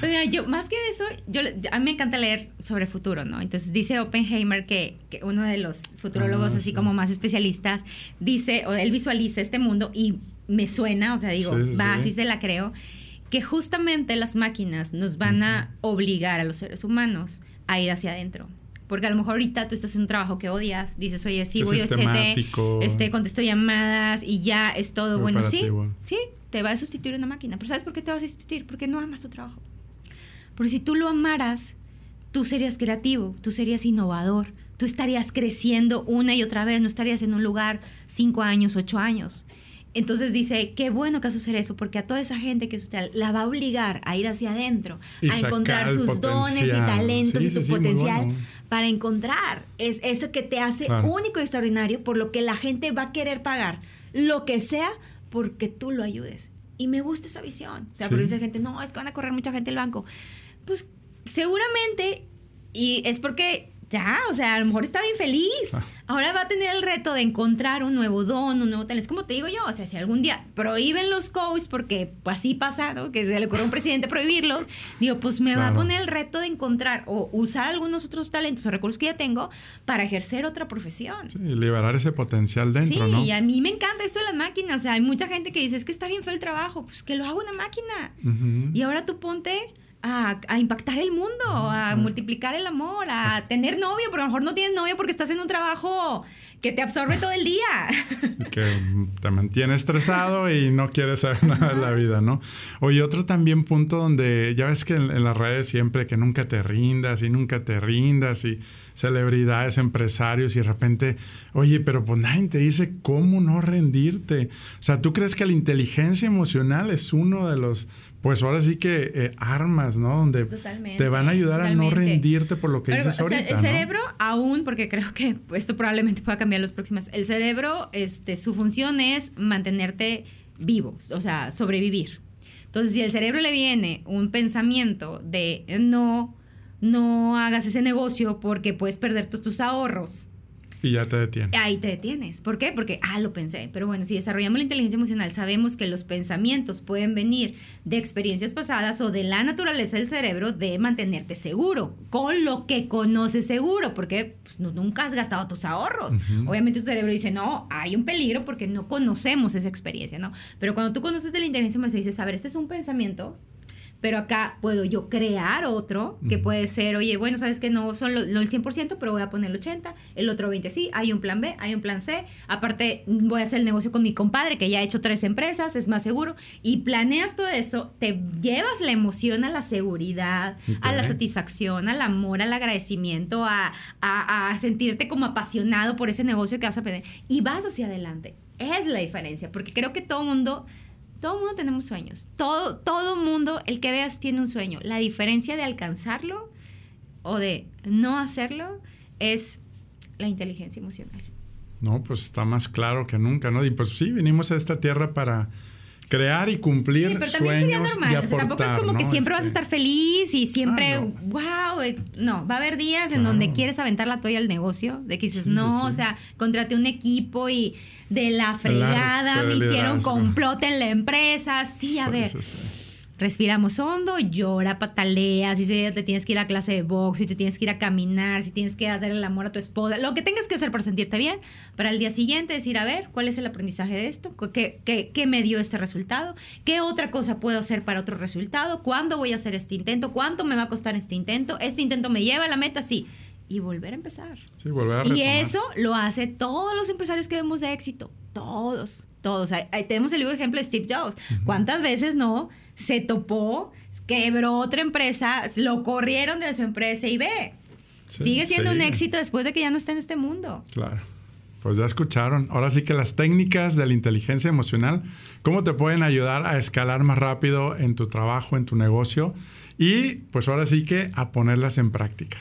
[SPEAKER 3] Pues mira, yo, más que eso, yo, a mí me encanta leer sobre futuro, ¿no? Entonces dice Oppenheimer que, que uno de los futurólogos
[SPEAKER 2] Ah,
[SPEAKER 3] así
[SPEAKER 2] sí.
[SPEAKER 3] como más especialistas dice, o él visualiza este mundo y me suena, o sea, digo,
[SPEAKER 2] Sí,
[SPEAKER 3] va,
[SPEAKER 2] sí.
[SPEAKER 3] así se la creo, que justamente las máquinas nos van a obligar a los seres humanos a ir hacia adentro. Porque a lo mejor ahorita tú estás en un trabajo que odias, dices, oye, sí,
[SPEAKER 2] Es
[SPEAKER 3] voy a este, contesto llamadas y ya es todo. Bueno, sí, sí, te va a sustituir una máquina. Pero ¿sabes por qué te vas a sustituir? Porque no amas tu trabajo. Porque si tú lo amaras, tú serías creativo, tú serías innovador, tú estarías creciendo una y otra vez, no estarías en un lugar cinco años, ocho años. Entonces dice, qué bueno que suceda eso, porque a toda esa gente que usted la va a obligar a ir hacia adentro,
[SPEAKER 2] Y
[SPEAKER 3] a encontrar
[SPEAKER 2] el
[SPEAKER 3] sus dones y talentos
[SPEAKER 2] Sí,
[SPEAKER 3] y
[SPEAKER 2] sí, muy
[SPEAKER 3] potencial
[SPEAKER 2] bueno.
[SPEAKER 3] para encontrar. Es eso que te hace
[SPEAKER 2] Claro.
[SPEAKER 3] único y extraordinario, por lo que la gente va a querer pagar lo que sea porque tú lo ayudes. Y me gusta esa visión. O sea,
[SPEAKER 2] Sí.
[SPEAKER 3] porque dice gente, no, es que van a correr mucha gente del banco. Pues seguramente, y es porque ya, o sea, a lo mejor está bien feliz.
[SPEAKER 2] Ah.
[SPEAKER 3] Ahora va a tener el reto de encontrar un nuevo don, un nuevo talento. Es como te digo yo, o sea, si algún día prohíben los coaches, porque pues, así pasa, ¿no? Que se le ocurre a un presidente prohibirlos, digo, pues me va a poner el reto de encontrar o usar algunos otros talentos o recursos que ya tengo para ejercer otra profesión.
[SPEAKER 2] Sí, liberar ese potencial dentro,
[SPEAKER 3] sí,
[SPEAKER 2] ¿no?
[SPEAKER 3] y a mí me encanta eso de las máquinas. O sea, hay mucha gente que dice, es que está bien feo el trabajo. Pues que lo haga una máquina. Y ahora tú ponte a, a impactar el mundo, a multiplicar el amor, a tener novio, pero a lo mejor no tienes novio porque estás en un trabajo que te absorbe todo el día. <laughs>
[SPEAKER 2] que te mantiene estresado y no quieres saber nada de la vida, ¿no? Oye, otro también punto donde ya ves que en, las redes siempre que nunca te rindas y nunca te rindas y celebridades, empresarios y de repente, oye, pero pues nadie te dice cómo no rendirte. O sea, ¿tú crees que la inteligencia emocional es uno de los pues ahora sí que eh, armas, ¿no? Donde te van a ayudar a no rendirte por lo que dices ahorita.
[SPEAKER 3] el cerebro, aún, porque creo que esto probablemente pueda cambiar los próximos. El cerebro, este, su función es mantenerte vivo, o sea, sobrevivir. Entonces, si al cerebro le viene un pensamiento de no, no hagas ese negocio porque puedes perder todos tus ahorros
[SPEAKER 2] y ya te detienes.
[SPEAKER 3] Ahí te detienes. ¿Por qué? Porque, ah, lo pensé. Pero bueno, si desarrollamos la inteligencia emocional, sabemos que los pensamientos pueden venir de experiencias pasadas o de la naturaleza del cerebro de mantenerte seguro, con lo que conoces seguro, porque pues, nunca has gastado tus ahorros. Obviamente tu cerebro dice, no, hay un peligro porque no conocemos esa experiencia, ¿no? Pero cuando tú conoces de la inteligencia emocional, dices, a ver, este es un pensamiento pero acá puedo yo crear otro que puede ser, oye, bueno, sabes que no son el 100%, pero voy a poner el 80%, el otro 20% sí, hay un plan B, hay un plan C, aparte voy a hacer el negocio con mi compadre que ya ha hecho tres empresas, es más seguro, y planeas todo eso, te llevas la emoción a la seguridad, a la satisfacción, al amor, al agradecimiento, a, a sentirte como apasionado por ese negocio que vas a pedir, y vas hacia adelante. Es la diferencia, porque creo que todo mundo todo mundo tenemos sueños. Todo, todo mundo, el que veas, tiene un sueño. La diferencia de alcanzarlo o de no hacerlo es la inteligencia emocional.
[SPEAKER 2] No, pues está más claro que nunca, ¿no? Y pues sí, venimos a esta tierra para crear y cumplir sí, pero también sería normal. o sea,
[SPEAKER 3] tampoco es como que siempre vas a este estar feliz y siempre, wow. Ah, eh, no. va a haber días en donde quieres aventar la toalla al negocio, de que dices, no, o sea, contraté un equipo y de la fregada me hicieron complot en la empresa. Sí, a ver respiramos hondo, llora, patalea, si te tienes que ir a clase de box, si te tienes que ir a caminar, si tienes que hacer el amor a tu esposa, lo que tengas que hacer para sentirte bien, para el día siguiente decir, a ver, ¿cuál es el aprendizaje de esto? ¿Qué, qué, qué me dio este resultado? ¿Qué otra cosa puedo hacer para otro resultado? ¿Cuándo voy a hacer este intento? ¿Cuánto me va a costar este intento? ¿Este intento me lleva a la meta? Sí. Y volver a empezar.
[SPEAKER 2] Sí, volver a
[SPEAKER 3] Y eso lo hace todos los empresarios que vemos de éxito. Todos, todos. tenemos el ejemplo de Steve Jobs. ¿Cuántas veces no? Se topó, quebró otra empresa, lo corrieron de su empresa y ve. sigue siendo un éxito después de que ya no está en este mundo.
[SPEAKER 2] Claro. Pues ya escucharon. Ahora sí que las técnicas de la inteligencia emocional, cómo te pueden ayudar a escalar más rápido en tu trabajo, en tu negocio y pues ahora sí que a ponerlas en práctica.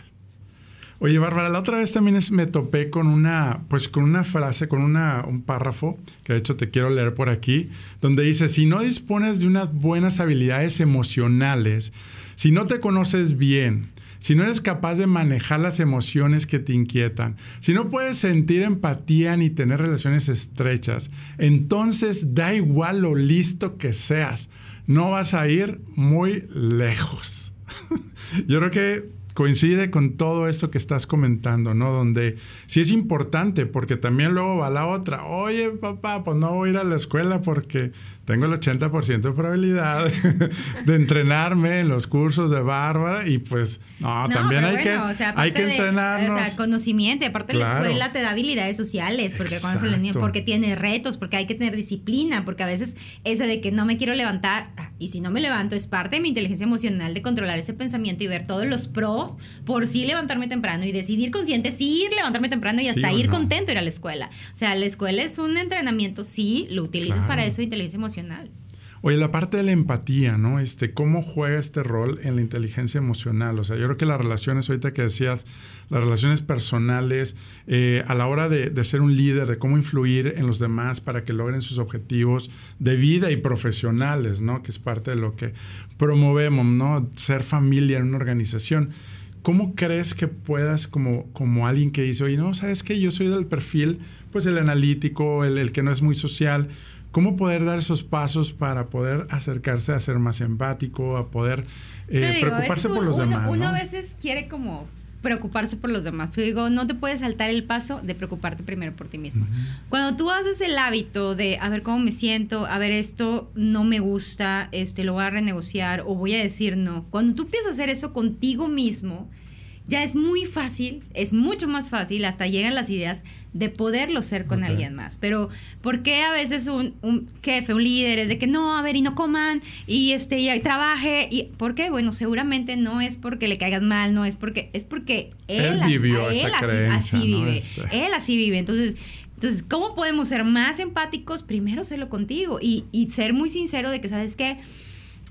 [SPEAKER 2] Oye, Bárbara, la otra vez también me topé con una, pues con una frase, con una, un párrafo, que de hecho te quiero leer por aquí, donde dice, si no dispones de unas buenas habilidades emocionales, si no te conoces bien, si no eres capaz de manejar las emociones que te inquietan, si no puedes sentir empatía ni tener relaciones estrechas, entonces da igual lo listo que seas, no vas a ir muy lejos. <laughs> Yo creo que coincide con todo esto que estás comentando, ¿no? Donde sí es importante, porque también luego va la otra, oye papá, pues no voy a ir a la escuela porque tengo el 80% de probabilidad <laughs> de entrenarme en los cursos de Bárbara y pues no, también hay, que, hay que entrenarnos.
[SPEAKER 3] o sea, conocimiento aparte la escuela te da habilidades sociales porque, cuando porque tiene retos, porque hay que tener disciplina, porque a veces ese de que no me quiero levantar ah, y si no me levanto es parte de mi inteligencia emocional de controlar ese pensamiento y ver todos los pros por sí levantarme temprano y decidir consciente sí ir levantarme temprano y hasta ir contento ir a la escuela. O sea, la escuela es un entrenamiento, sí, lo utilizas para eso, inteligencia emocional
[SPEAKER 2] Oye, la parte de la empatía, ¿no? Este, ¿Cómo juega este rol en la inteligencia emocional? O sea, yo creo que las relaciones, ahorita que decías, las relaciones personales, eh, a la hora de, ser un líder, de cómo influir en los demás para que logren sus objetivos de vida y profesionales, ¿no? Que es parte de lo que promovemos, ¿no? Ser familia en una organización. ¿Cómo crees que puedas, como, como alguien que dice, oye, no, sabes que yo soy del perfil, pues el analítico, el, el que no es muy social, ¿Cómo poder dar esos pasos para poder acercarse a ser más empático, a poder eh, preocuparse por los demás?
[SPEAKER 3] Uno a veces quiere como preocuparse por los demás, pero digo, no te puedes saltar el paso de preocuparte primero por ti mismo. Cuando tú haces el hábito de, a ver cómo me siento, a ver esto no me gusta, este lo voy a renegociar o voy a decir no, cuando tú empiezas a hacer eso contigo mismo, ya es muy fácil, es mucho más fácil, hasta llegan las ideas de poderlo ser con alguien más. Pero, ¿por qué a veces un, un, jefe, un líder es de que no, a ver, y no coman, y este, y trabaje? Y, ¿Por qué? Bueno, seguramente no es porque le caigas mal, no es porque, es porque él,
[SPEAKER 2] él vivió esa
[SPEAKER 3] él
[SPEAKER 2] creencia,
[SPEAKER 3] así, vive.
[SPEAKER 2] Este.
[SPEAKER 3] Él así vive. Entonces, entonces, ¿cómo podemos ser más empáticos? Primero, serlo contigo y, y ser muy sincero de que, ¿sabes qué?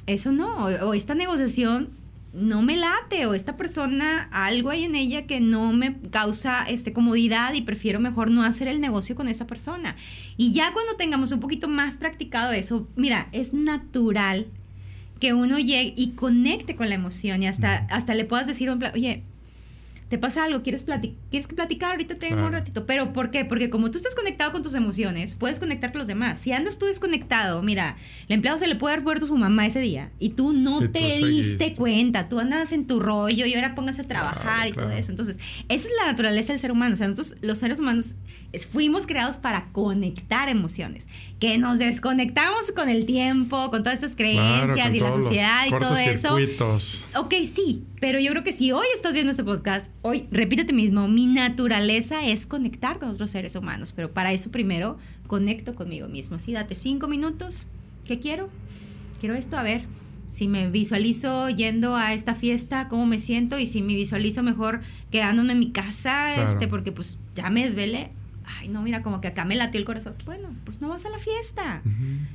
[SPEAKER 3] Eso no, o, o esta negociación no me late o esta persona algo hay en ella que no me causa este comodidad y prefiero mejor no hacer el negocio con esa persona. Y ya cuando tengamos un poquito más practicado eso, mira, es natural que uno llegue y conecte con la emoción y hasta, hasta le puedas decir, oye, te pasa algo, quieres, platicar, quieres platicar, ahorita tengo claro. un ratito. Pero ¿por qué? Porque como tú estás conectado con tus emociones, puedes conectar con los demás. Si andas tú desconectado, mira, el empleado se le puede haber muerto su mamá ese día y tú no
[SPEAKER 2] Y
[SPEAKER 3] te
[SPEAKER 2] tú
[SPEAKER 3] diste
[SPEAKER 2] seguiste.
[SPEAKER 3] cuenta, tú andas en tu rollo y ahora póngase a trabajar
[SPEAKER 2] Claro,
[SPEAKER 3] y todo eso. Entonces, esa es la naturaleza del ser humano. O sea, nosotros los seres humanos fuimos creados para conectar emociones. Que nos desconectamos con el tiempo, con todas estas creencias
[SPEAKER 2] Claro,
[SPEAKER 3] y la sociedad y todo eso. Ok, sí, pero yo creo que si hoy estás viendo este podcast, hoy repítete mismo, mi naturaleza es conectar con otros seres humanos, pero para eso primero conecto conmigo mismo. Sí, date cinco minutos. ¿Qué quiero? Quiero esto, a ver. Si me visualizo yendo a esta fiesta, ¿cómo me siento? Y si me visualizo mejor quedándome en mi casa,
[SPEAKER 2] Claro.
[SPEAKER 3] este, porque pues ya me desvelé. Ay, no, mira, como que acá me latió el corazón. Bueno, pues no vas a la fiesta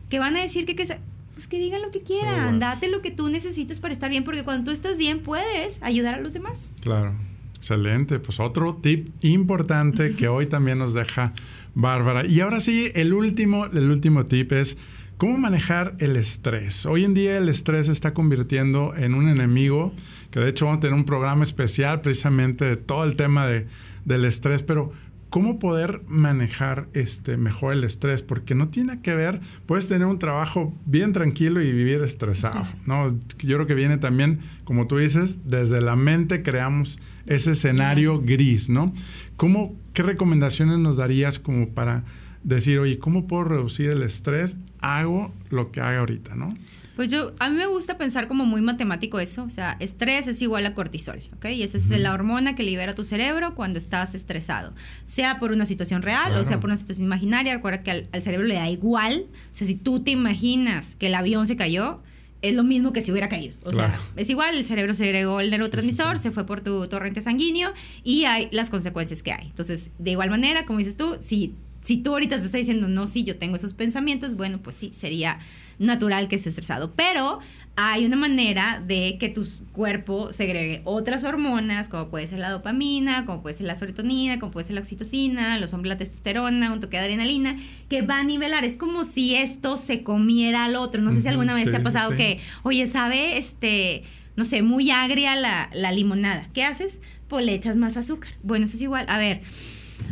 [SPEAKER 3] que van a decir que, que se- pues que digan lo que quieran,
[SPEAKER 2] vas.
[SPEAKER 3] date lo que tú necesites para estar bien, porque cuando tú estás bien puedes ayudar a los demás.
[SPEAKER 2] Claro. Excelente. Pues otro tip importante que hoy también nos deja Bárbara. Y ahora sí, el último, el último tip es cómo manejar el estrés. Hoy en día el estrés se está convirtiendo en un enemigo, que de hecho vamos a tener un programa especial precisamente de todo el tema de, del estrés, pero cómo poder manejar este mejor el estrés, porque no tiene que ver, puedes tener un trabajo bien tranquilo y vivir estresado,
[SPEAKER 3] Sí.
[SPEAKER 2] ¿no? Yo creo que viene también, como tú dices, desde la mente creamos ese escenario gris, ¿no? ¿Cómo, qué recomendaciones nos darías como para decir, oye, ¿cómo puedo reducir el estrés? Hago lo que haga ahorita, ¿no?
[SPEAKER 3] Pues yo, a mí me gusta pensar como muy matemático eso, o sea, estrés es igual a cortisol, ¿ok? Y esa es
[SPEAKER 2] Ujú.
[SPEAKER 3] la hormona que libera tu cerebro cuando estás estresado, sea por una situación real
[SPEAKER 2] Claro.
[SPEAKER 3] o sea por una situación imaginaria, recuerda que al, al cerebro le da igual, o sea, si tú te imaginas que el avión se cayó, es lo mismo que si hubiera caído. O
[SPEAKER 2] Claro.
[SPEAKER 3] sea, es igual, el cerebro segregó el neurotransmisor,
[SPEAKER 2] sí.
[SPEAKER 3] se fue por tu torrente sanguíneo y hay las consecuencias que hay. Entonces, de igual manera, como dices tú, si, si tú ahorita te estás diciendo, no, sí, yo tengo esos pensamientos, bueno, pues sí, sería natural que estés estresado. Pero hay una manera de que tu cuerpo segregue otras hormonas, como puede ser la dopamina, como puede ser la serotonina, como puede ser la oxitocina, los hombres la testosterona, un toque de adrenalina, que va a nivelar. Es como si esto se comiera al otro. No sé si alguna vez te ha pasado
[SPEAKER 2] sí.
[SPEAKER 3] que, oye, sabe, este, no sé, muy agria la, la limonada. ¿Qué haces? Pues le echas más azúcar. Bueno, eso es igual. A ver.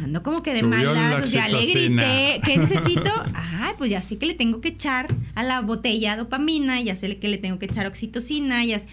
[SPEAKER 3] Ando como que de
[SPEAKER 2] Subió
[SPEAKER 3] malas, o sea, le grité, <laughs> ¿qué necesito? Ay, pues ya sé que le tengo que echar a la botella dopamina, ya sé que le tengo que echar oxitocina, ya sé-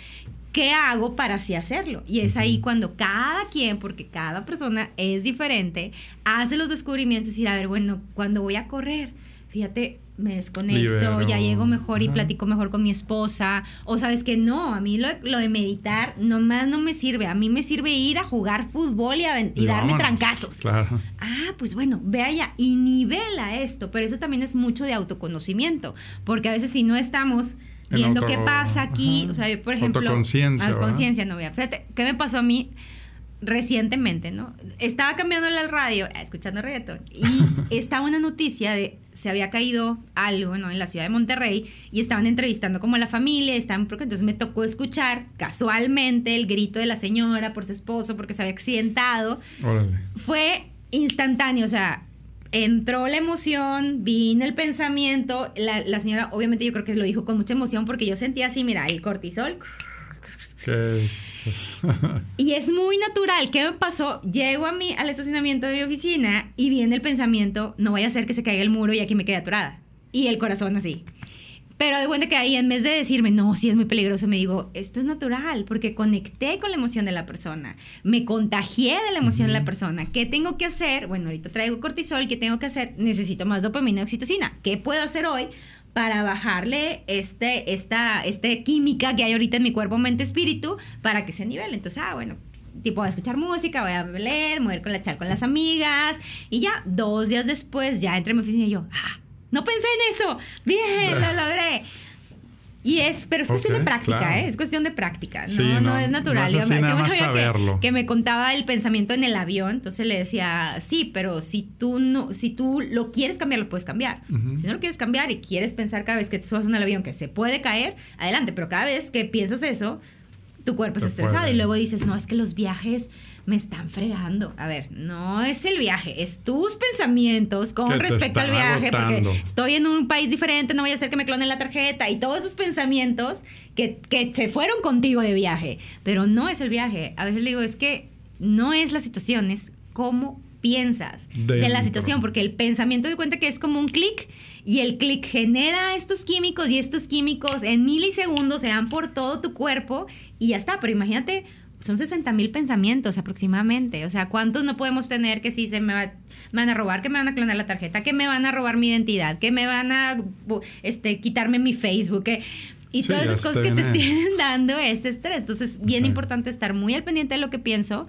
[SPEAKER 3] ¿Qué hago para así hacerlo? Y es ahí cuando cada quien, porque cada persona es diferente, hace los descubrimientos y decir, a ver, bueno, cuando voy a correr, fíjate, me desconecto,
[SPEAKER 2] Libero.
[SPEAKER 3] ya llego mejor y
[SPEAKER 2] Ajá.
[SPEAKER 3] platico mejor con mi esposa, o sabes que no, a mí lo, lo de meditar nomás no me sirve, a mí me sirve ir a jugar fútbol y, a- y darme
[SPEAKER 2] vámonos.
[SPEAKER 3] trancazos.
[SPEAKER 2] Claro.
[SPEAKER 3] Ah, pues bueno, ve allá y nivela esto, pero eso también es mucho de autoconocimiento, porque a veces si no estamos
[SPEAKER 2] En
[SPEAKER 3] viendo
[SPEAKER 2] auto-
[SPEAKER 3] qué pasa aquí,
[SPEAKER 2] ajá.
[SPEAKER 3] o sea, yo, por ejemplo,
[SPEAKER 2] Autoconciencia, ¿verdad?
[SPEAKER 3] autoconciencia, no, vea, fíjate, ¿qué me pasó a mí recientemente, no? Estaba cambiándole al radio, escuchando reggaetón, y <laughs> estaba una noticia de se había caído algo, ¿no? En la ciudad de Monterrey y estaban entrevistando como a la familia, estaban porque entonces me tocó escuchar casualmente el grito de la señora por su esposo porque se había accidentado
[SPEAKER 2] Órale.
[SPEAKER 3] fue instantáneo, o sea, entró la emoción, vino el pensamiento, la, la señora obviamente yo creo que lo dijo con mucha emoción porque yo sentía así, mira, el cortisol. <laughs> Y es muy natural. ¿Qué me pasó? Llego a mi, al estacionamiento de mi oficina y viene el pensamiento, no vaya a ser que se caiga el muro y aquí me quede atorada. Y el corazón así. Pero de cuenta que ahí, en vez de decirme, no, sí es muy peligroso, me digo, esto es natural, porque conecté con la emoción de la persona, me contagié de la emoción de la persona. ¿Qué tengo que hacer? Bueno, ahorita traigo cortisol, ¿qué tengo que hacer? Necesito más dopamina oxitocina. ¿Qué puedo hacer hoy para bajarle este, esta, este química que hay ahorita en mi cuerpo, mente, espíritu, para que se nivele? Entonces, ah, bueno, tipo, voy a escuchar música, voy a leer, voy a ir con la chal con las amigas. Y ya, dos días después, ya entré en mi oficina y yo, ah, no pensé en eso. Bien, lo <laughs> logré. Y es, pero es cuestión de práctica, ¿eh? Es cuestión de práctica. No, no, es natural.
[SPEAKER 2] Es así, nada <laughs> más saberlo.
[SPEAKER 3] Que, me contaba el pensamiento en el avión, entonces le decía, sí, pero si tú no, si tú lo quieres cambiar, lo puedes cambiar. Si no lo quieres cambiar y quieres pensar cada vez que te subas en el avión que se puede caer, adelante. Pero cada vez que piensas eso, tu cuerpo es estresado y luego dices, no, es que los viajes me están fregando. A ver, no es el viaje, es tus pensamientos con respecto al viaje, porque estoy en un país diferente, no voy a hacer que me clonen la tarjeta y todos esos pensamientos que, que se fueron contigo de viaje, pero no es el viaje. A veces le digo, es que no es la situación, es cómo piensas de la situación, porque el pensamiento de cuenta que es como un clic y el clic genera estos químicos y estos químicos en milisegundos se dan por todo tu cuerpo y ya está, pero imagínate son 60 mil pensamientos aproximadamente. O sea, ¿cuántos no podemos tener que si se me, van a robar, que me van a clonar la tarjeta, que me van a robar mi identidad, que me van a este, quitarme mi Facebook? y todas esas cosas que te <laughs> estén dando ese estrés. Entonces, bien importante estar muy al pendiente de lo que pienso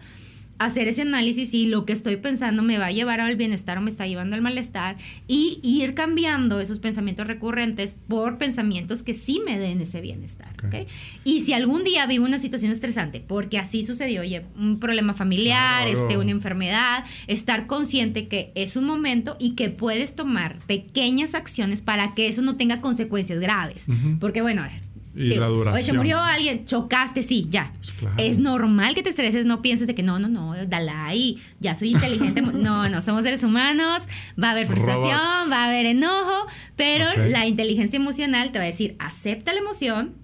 [SPEAKER 3] hacer ese análisis y lo que estoy pensando me va a llevar al bienestar o me está llevando al malestar y ir cambiando esos pensamientos recurrentes por pensamientos que sí me den ese bienestar. Y si algún día vivo una situación estresante, porque así sucedió, oye, un problema familiar, este, una enfermedad, estar consciente que es un momento y que puedes tomar pequeñas acciones para que eso no tenga consecuencias graves. Porque bueno, a ver,
[SPEAKER 2] y la duración.
[SPEAKER 3] se murió alguien, chocaste, sí, ya. Pues es normal que te estreses, no pienses de que no, no, no, Dalai, ya soy inteligente. <laughs> no, no, somos seres humanos, va a haber frustración, va a haber enojo, pero la inteligencia emocional te va a decir, acepta la emoción,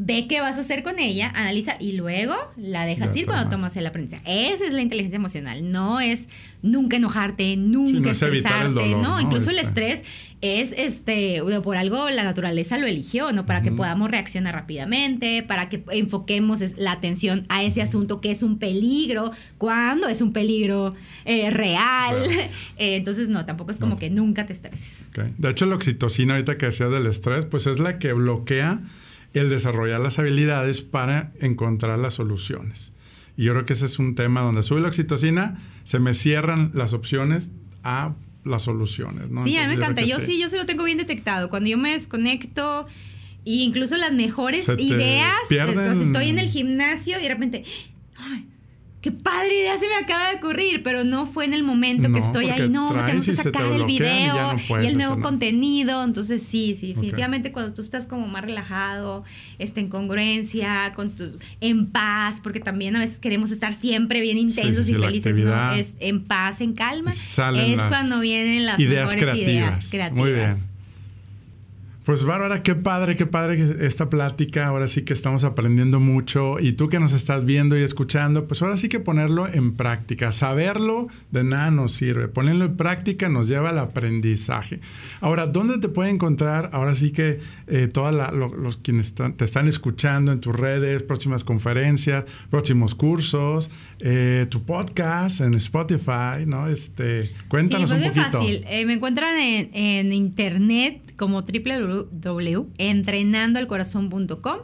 [SPEAKER 3] ve qué vas a hacer con ella, analiza y luego la dejas ir cuando tomas el aprendizaje. Esa es la inteligencia emocional, no es nunca enojarte, nunca estresarte, no, incluso el este. estrés es este por algo la naturaleza lo eligió, ¿no? Para que podamos reaccionar rápidamente, para que enfoquemos la atención a ese asunto que es un peligro, cuando es un peligro eh, real. <laughs> Eh, entonces, no, tampoco es como que nunca te estreses.
[SPEAKER 2] De hecho, la oxitocina ahorita que decía del estrés, pues es la que bloquea el desarrollar las habilidades para encontrar las soluciones. Y yo creo que ese es un tema donde sube la oxitocina, se me cierran las opciones a las soluciones. ¿no?
[SPEAKER 3] Sí, a mí me encanta. Yo sí. yo sí lo tengo bien detectado. Cuando yo me desconecto, e incluso las mejores ideas, estoy en el gimnasio y de repente, qué padre idea se me acaba de ocurrir, pero no fue en el momento que estoy ahí, no, tengo que sacar el video y, el nuevo contenido, entonces sí, sí, definitivamente cuando tú estás como más relajado, este, en congruencia, con tus, en paz, porque también a veces queremos estar siempre bien intensos y felices, ¿no? Es en paz, en calma, es cuando vienen las
[SPEAKER 2] ideas
[SPEAKER 3] mejores ideas
[SPEAKER 2] creativas. Muy bien. Pues Bárbara, qué padre, qué padre esta plática. Ahora sí que estamos aprendiendo mucho y tú que nos estás viendo y escuchando, pues ahora sí que ponerlo en práctica. Saberlo de nada nos sirve. Ponerlo en práctica nos lleva al aprendizaje. Ahora, ¿dónde te puede encontrar? Ahora sí que eh, todos los quienes te están escuchando en tus redes, próximas conferencias, próximos cursos, eh, tu podcast en Spotify, ¿no? Este, cuéntanos
[SPEAKER 3] pues
[SPEAKER 2] un poquito.
[SPEAKER 3] fácil. Eh, me encuentran en, en internet como www.entrenandoalcorazon.com.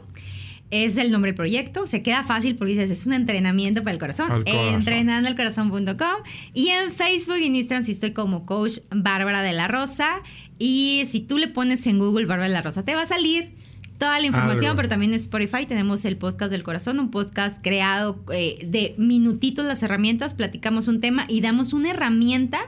[SPEAKER 3] Es el nombre del proyecto. Se queda fácil porque dices, es un entrenamiento para el corazón. Entrenandoalcorazon.com. Y en Facebook y en Instagram sí estoy como coach Bárbara de la Rosa. Y si tú le pones en Google Bárbara de la Rosa, te va a salir toda la información, pero también en Spotify tenemos el podcast del corazón, un podcast creado eh, de minutitos las herramientas, platicamos un tema y damos una herramienta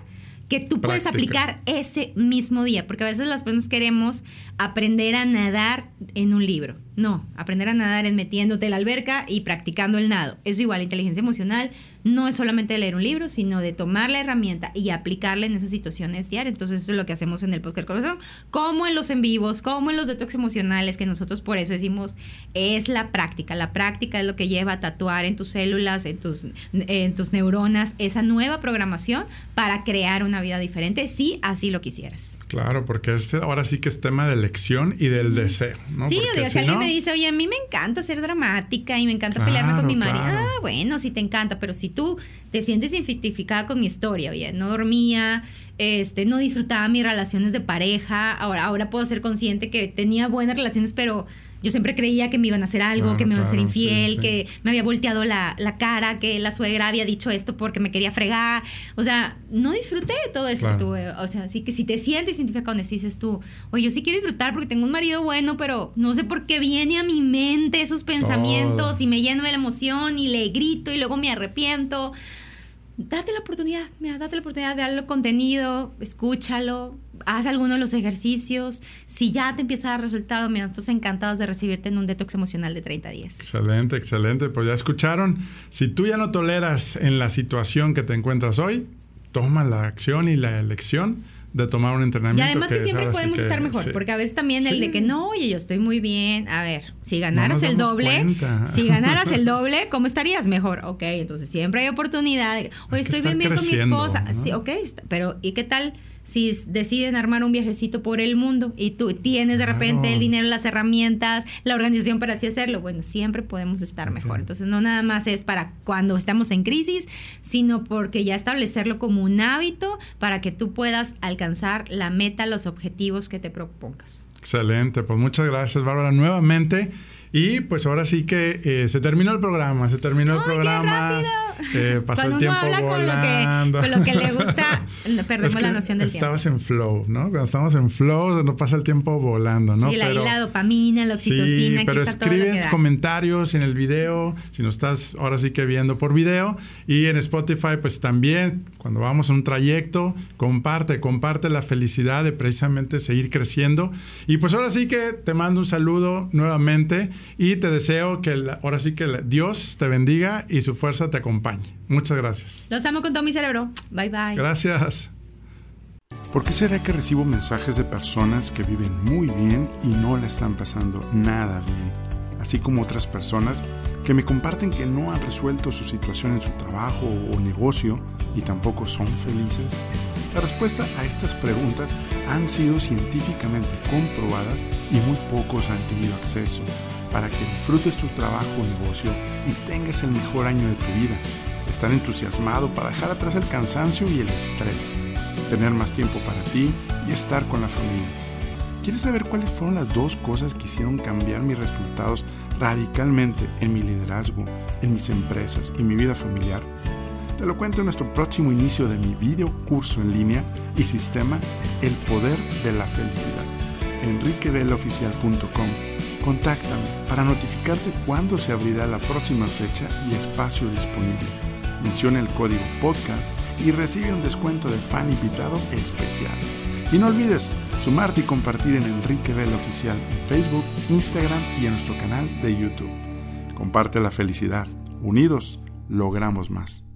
[SPEAKER 3] que tú puedes aplicar ese mismo día, porque a veces las personas queremos aprender a nadar en un libro. No, aprender a nadar es metiéndote en la alberca y practicando el nado. Es igual, inteligencia emocional no es solamente leer un libro, sino de tomar la herramienta y aplicarla en esas situaciones diarias. Entonces eso es lo que hacemos en el podcast corazón, como en los en vivos, como en los detox emocionales, que nosotros por eso decimos es la práctica. La práctica es lo que lleva a tatuar en tus células, en tus, en tus neuronas, esa nueva programación para crear una vida diferente, si así lo quisieras.
[SPEAKER 2] Claro, porque este ahora sí que es tema de elección y del deseo, ¿no?
[SPEAKER 3] Sí, o si alguien me dice, oye, a mí me encanta ser dramática y me encanta pelearme con mi marido. Ah, bueno, sí te encanta, pero si tú te sientes identificada con mi historia, oye, no dormía, este, no disfrutaba mis relaciones de pareja, ahora, ahora puedo ser consciente que tenía buenas relaciones, pero yo siempre creía que me iban a hacer algo, que me iban a ser infiel, que me había volteado la, la, cara, que la suegra había dicho esto porque me quería fregar. O sea, no disfruté de todo eso tuve. O sea, así que si te sientes identificado con eso dices tú, oye, yo sí quiero disfrutar porque tengo un marido bueno, pero no sé por qué viene a mi mente esos pensamientos y me lleno de la emoción y le grito y luego me arrepiento date la oportunidad, mira, date la oportunidad de darle contenido, escúchalo, haz alguno de los ejercicios. Si ya te empieza a dar resultado, mira, nosotros encantados de recibirte en un detox emocional de 30 días.
[SPEAKER 4] Excelente, excelente. Pues ya escucharon. Si tú ya no toleras en la situación que te encuentras hoy, toma la acción y la elección de tomar un entrenamiento.
[SPEAKER 3] Y además que, siempre podemos estar mejor, porque a veces también el de que no, oye, yo estoy muy bien. A ver, si ganaras el doble, si ganaras el <laughs> doble, ¿cómo estarías mejor? Ok, entonces siempre hay oportunidad. Oye, estoy bien bien con mi esposa. Sí, ok, pero ¿y qué tal? Si deciden armar un viajecito por el mundo y tú tienes de repente el dinero, las herramientas, la organización para así hacerlo, bueno, siempre podemos estar mejor. Entonces, no nada más es para cuando estamos en crisis, sino porque ya establecerlo como un hábito para que tú puedas alcanzar la meta, los objetivos que te propongas.
[SPEAKER 4] Excelente, pues muchas gracias, Bárbara, nuevamente. Y pues ahora sí que eh, se terminó el programa, se terminó el programa.
[SPEAKER 3] Eh, pasó Cuando el tiempo uno habla volando. Con, lo que, le gusta, <laughs> perdemos la noción del
[SPEAKER 4] tiempo. Estabas en flow, ¿no? Cuando estamos en flow, no pasa el tiempo volando, ¿no?
[SPEAKER 3] Y la, la dopamina, la oxitocina.
[SPEAKER 4] Sí, pero escribe comentarios en el video, si nos estás ahora sí que viendo por video. Y en Spotify, pues también, cuando vamos en un trayecto, comparte, comparte la felicidad de precisamente seguir creciendo. Y pues ahora sí que te mando un saludo nuevamente y te deseo que ahora sí que Dios te bendiga y su fuerza te acompañe. Muchas gracias.
[SPEAKER 3] Los amo con todo mi cerebro. Bye bye.
[SPEAKER 4] Gracias.
[SPEAKER 2] ¿Por qué será que recibo mensajes de personas que viven muy bien y no le están pasando nada bien? Así como otras personas que me comparten que no han resuelto su situación en su trabajo o negocio y tampoco son felices. La respuesta a estas preguntas han sido científicamente comprobadas y muy pocos han tenido acceso para que disfrutes tu trabajo o negocio y tengas el mejor año de tu vida. Estar entusiasmado para dejar atrás el cansancio y el estrés. Tener más tiempo para ti y estar con la familia. ¿Quieres saber cuáles fueron las dos cosas que hicieron cambiar mis resultados radicalmente en mi liderazgo, en mis empresas y mi vida familiar? Te lo cuento en nuestro próximo inicio de mi video curso en línea y sistema El Poder de la Felicidad. enriquevelaoficial.com Contáctame para notificarte cuándo se abrirá la próxima fecha y espacio disponible. Menciona el código podcast y recibe un descuento de fan invitado especial. Y no olvides sumarte y compartir en Enrique Vela Oficial en Facebook, Instagram y en nuestro canal de YouTube. Comparte la felicidad. Unidos logramos más.